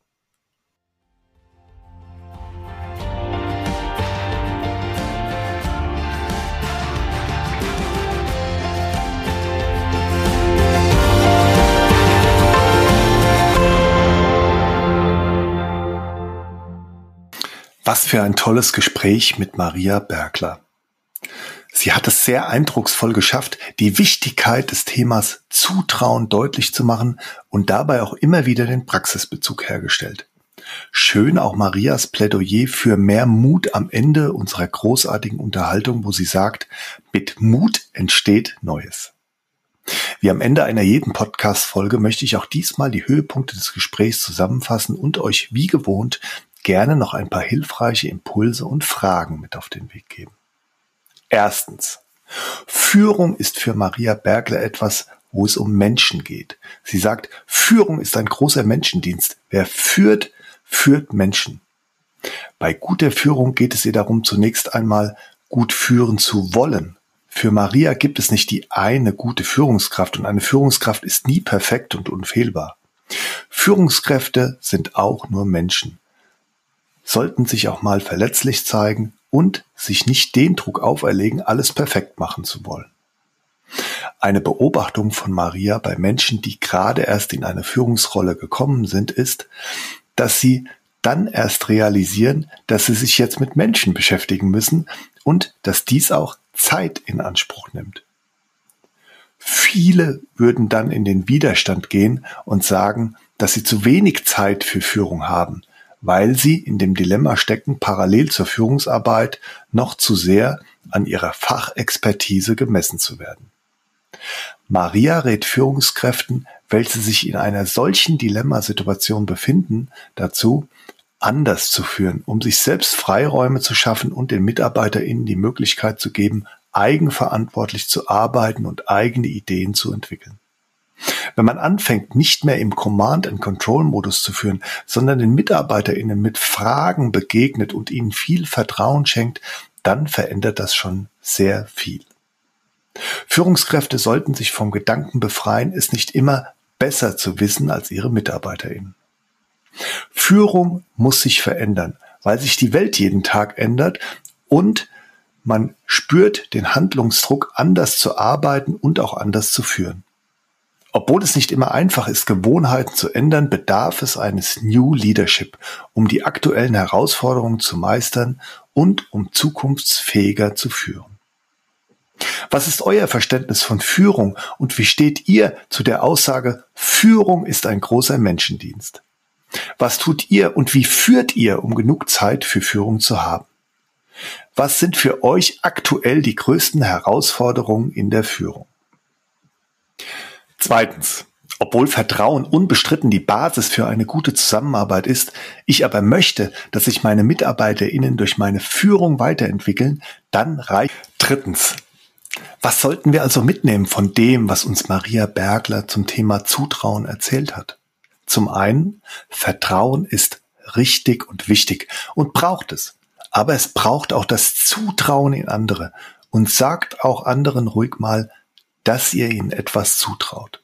Was für ein tolles Gespräch mit Maria Bergler. Sie hat es sehr eindrucksvoll geschafft, die Wichtigkeit des Themas Zutrauen deutlich zu machen und dabei auch immer wieder den Praxisbezug hergestellt. Schön auch Marias Plädoyer für mehr Mut am Ende unserer großartigen Unterhaltung, wo sie sagt, mit Mut entsteht Neues. Wie am Ende einer jeden Podcast-Folge möchte ich auch diesmal die Höhepunkte des Gesprächs zusammenfassen und euch wie gewohnt gerne noch ein paar hilfreiche Impulse und Fragen mit auf den Weg geben. Erstens. Führung ist für Maria Bergler etwas, wo es um Menschen geht. Sie sagt, Führung ist ein großer Menschendienst. Wer führt, führt Menschen. Bei guter Führung geht es ihr darum, zunächst einmal gut führen zu wollen. Für Maria gibt es nicht die eine gute Führungskraft und eine Führungskraft ist nie perfekt und unfehlbar. Führungskräfte sind auch nur Menschen sollten sich auch mal verletzlich zeigen und sich nicht den Druck auferlegen, alles perfekt machen zu wollen. Eine Beobachtung von Maria bei Menschen, die gerade erst in eine Führungsrolle gekommen sind, ist, dass sie dann erst realisieren, dass sie sich jetzt mit Menschen beschäftigen müssen und dass dies auch Zeit in Anspruch nimmt. Viele würden dann in den Widerstand gehen und sagen, dass sie zu wenig Zeit für Führung haben, weil sie in dem Dilemma stecken, parallel zur Führungsarbeit noch zu sehr an ihrer Fachexpertise gemessen zu werden. Maria rät Führungskräften, welche sich in einer solchen Dilemmasituation befinden, dazu, anders zu führen, um sich selbst Freiräume zu schaffen und den MitarbeiterInnen die Möglichkeit zu geben, eigenverantwortlich zu arbeiten und eigene Ideen zu entwickeln. Wenn man anfängt, nicht mehr im Command-and-Control-Modus zu führen, sondern den MitarbeiterInnen mit Fragen begegnet und ihnen viel Vertrauen schenkt, dann verändert das schon sehr viel. Führungskräfte sollten sich vom Gedanken befreien, es nicht immer besser zu wissen als ihre MitarbeiterInnen. Führung muss sich verändern, weil sich die Welt jeden Tag ändert und man spürt den Handlungsdruck, anders zu arbeiten und auch anders zu führen. Obwohl es nicht immer einfach ist, Gewohnheiten zu ändern, bedarf es eines New Leadership, um die aktuellen Herausforderungen zu meistern und um zukunftsfähiger zu führen. Was ist euer Verständnis von Führung und wie steht ihr zu der Aussage, Führung ist ein großer Menschendienst? Was tut ihr und wie führt ihr, um genug Zeit für Führung zu haben? Was sind für euch aktuell die größten Herausforderungen in der Führung? Zweitens. Obwohl Vertrauen unbestritten die Basis für eine gute Zusammenarbeit ist, ich aber möchte, dass sich meine MitarbeiterInnen durch meine Führung weiterentwickeln, dann reicht. Drittens. Was sollten wir also mitnehmen von dem, was uns Maria Bergler zum Thema Zutrauen erzählt hat? Zum einen, Vertrauen ist richtig und wichtig und braucht es. Aber es braucht auch das Zutrauen in andere und sagt auch anderen ruhig mal, dass ihr ihnen etwas zutraut.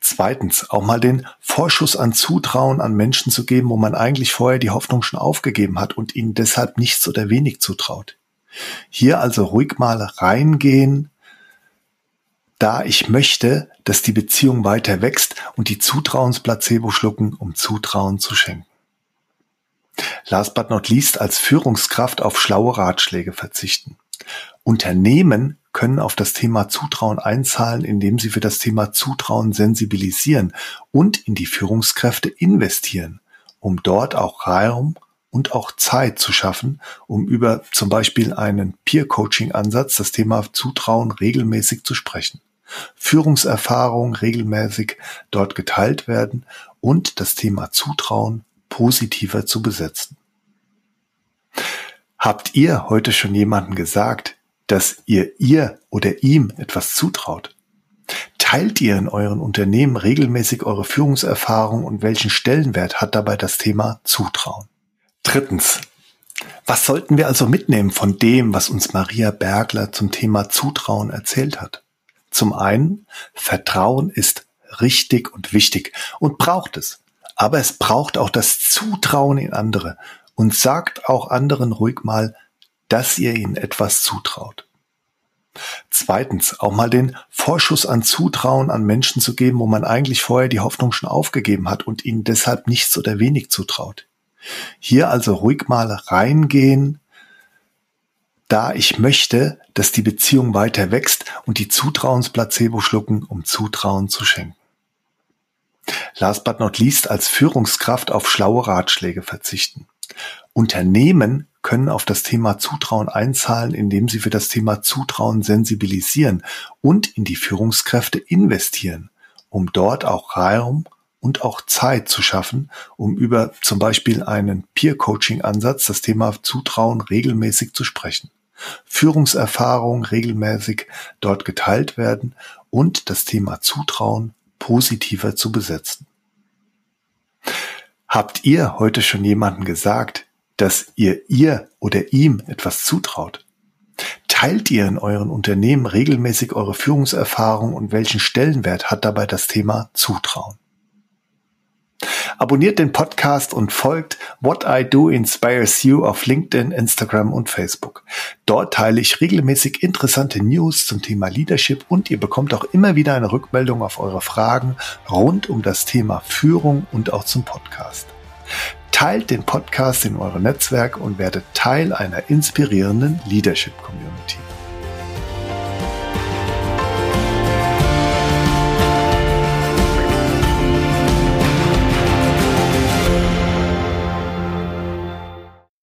Zweitens, auch mal den Vorschuss an Zutrauen an Menschen zu geben, wo man eigentlich vorher die Hoffnung schon aufgegeben hat und ihnen deshalb nichts oder wenig zutraut. Hier also ruhig mal reingehen, da ich möchte, dass die Beziehung weiter wächst und die Zutrauensplacebo schlucken, um Zutrauen zu schenken. Last but not least als Führungskraft auf schlaue Ratschläge verzichten. Unternehmen können auf das Thema Zutrauen einzahlen, indem sie für das Thema Zutrauen sensibilisieren und in die Führungskräfte investieren, um dort auch Raum und auch Zeit zu schaffen, um über zum Beispiel einen Peer-Coaching-Ansatz das Thema Zutrauen regelmäßig zu sprechen. Führungserfahrung regelmäßig dort geteilt werden und das Thema Zutrauen positiver zu besetzen. Habt ihr heute schon jemanden gesagt, dass ihr ihr oder ihm etwas zutraut? Teilt ihr in euren Unternehmen regelmäßig eure Führungserfahrung und welchen Stellenwert hat dabei das Thema Zutrauen? Drittens. Was sollten wir also mitnehmen von dem, was uns Maria Bergler zum Thema Zutrauen erzählt hat? Zum einen, Vertrauen ist richtig und wichtig und braucht es. Aber es braucht auch das Zutrauen in andere und sagt auch anderen ruhig mal, dass ihr ihnen etwas zutraut. Zweitens, auch mal den Vorschuss an Zutrauen an Menschen zu geben, wo man eigentlich vorher die Hoffnung schon aufgegeben hat und ihnen deshalb nichts oder wenig zutraut. Hier also ruhig mal reingehen, da ich möchte, dass die Beziehung weiter wächst und die Zutrauensplacebo schlucken, um Zutrauen zu schenken. Last but not least als Führungskraft auf schlaue Ratschläge verzichten. Unternehmen können auf das Thema Zutrauen einzahlen, indem sie für das Thema Zutrauen sensibilisieren und in die Führungskräfte investieren, um dort auch Raum und auch Zeit zu schaffen, um über zum Beispiel einen Peer-Coaching-Ansatz das Thema Zutrauen regelmäßig zu sprechen. Führungserfahrung regelmäßig dort geteilt werden und das Thema Zutrauen positiver zu besetzen. Habt ihr heute schon jemanden gesagt, dass ihr ihr oder ihm etwas zutraut? Teilt ihr in euren Unternehmen regelmäßig eure Führungserfahrung und welchen Stellenwert hat dabei das Thema Zutrauen? Abonniert den Podcast und folgt What I Do Inspires You auf LinkedIn, Instagram und Facebook. Dort teile ich regelmäßig interessante News zum Thema Leadership und ihr bekommt auch immer wieder eine Rückmeldung auf eure Fragen rund um das Thema Führung und auch zum Podcast. Teilt den Podcast in eurem Netzwerk und werdet Teil einer inspirierenden Leadership Community.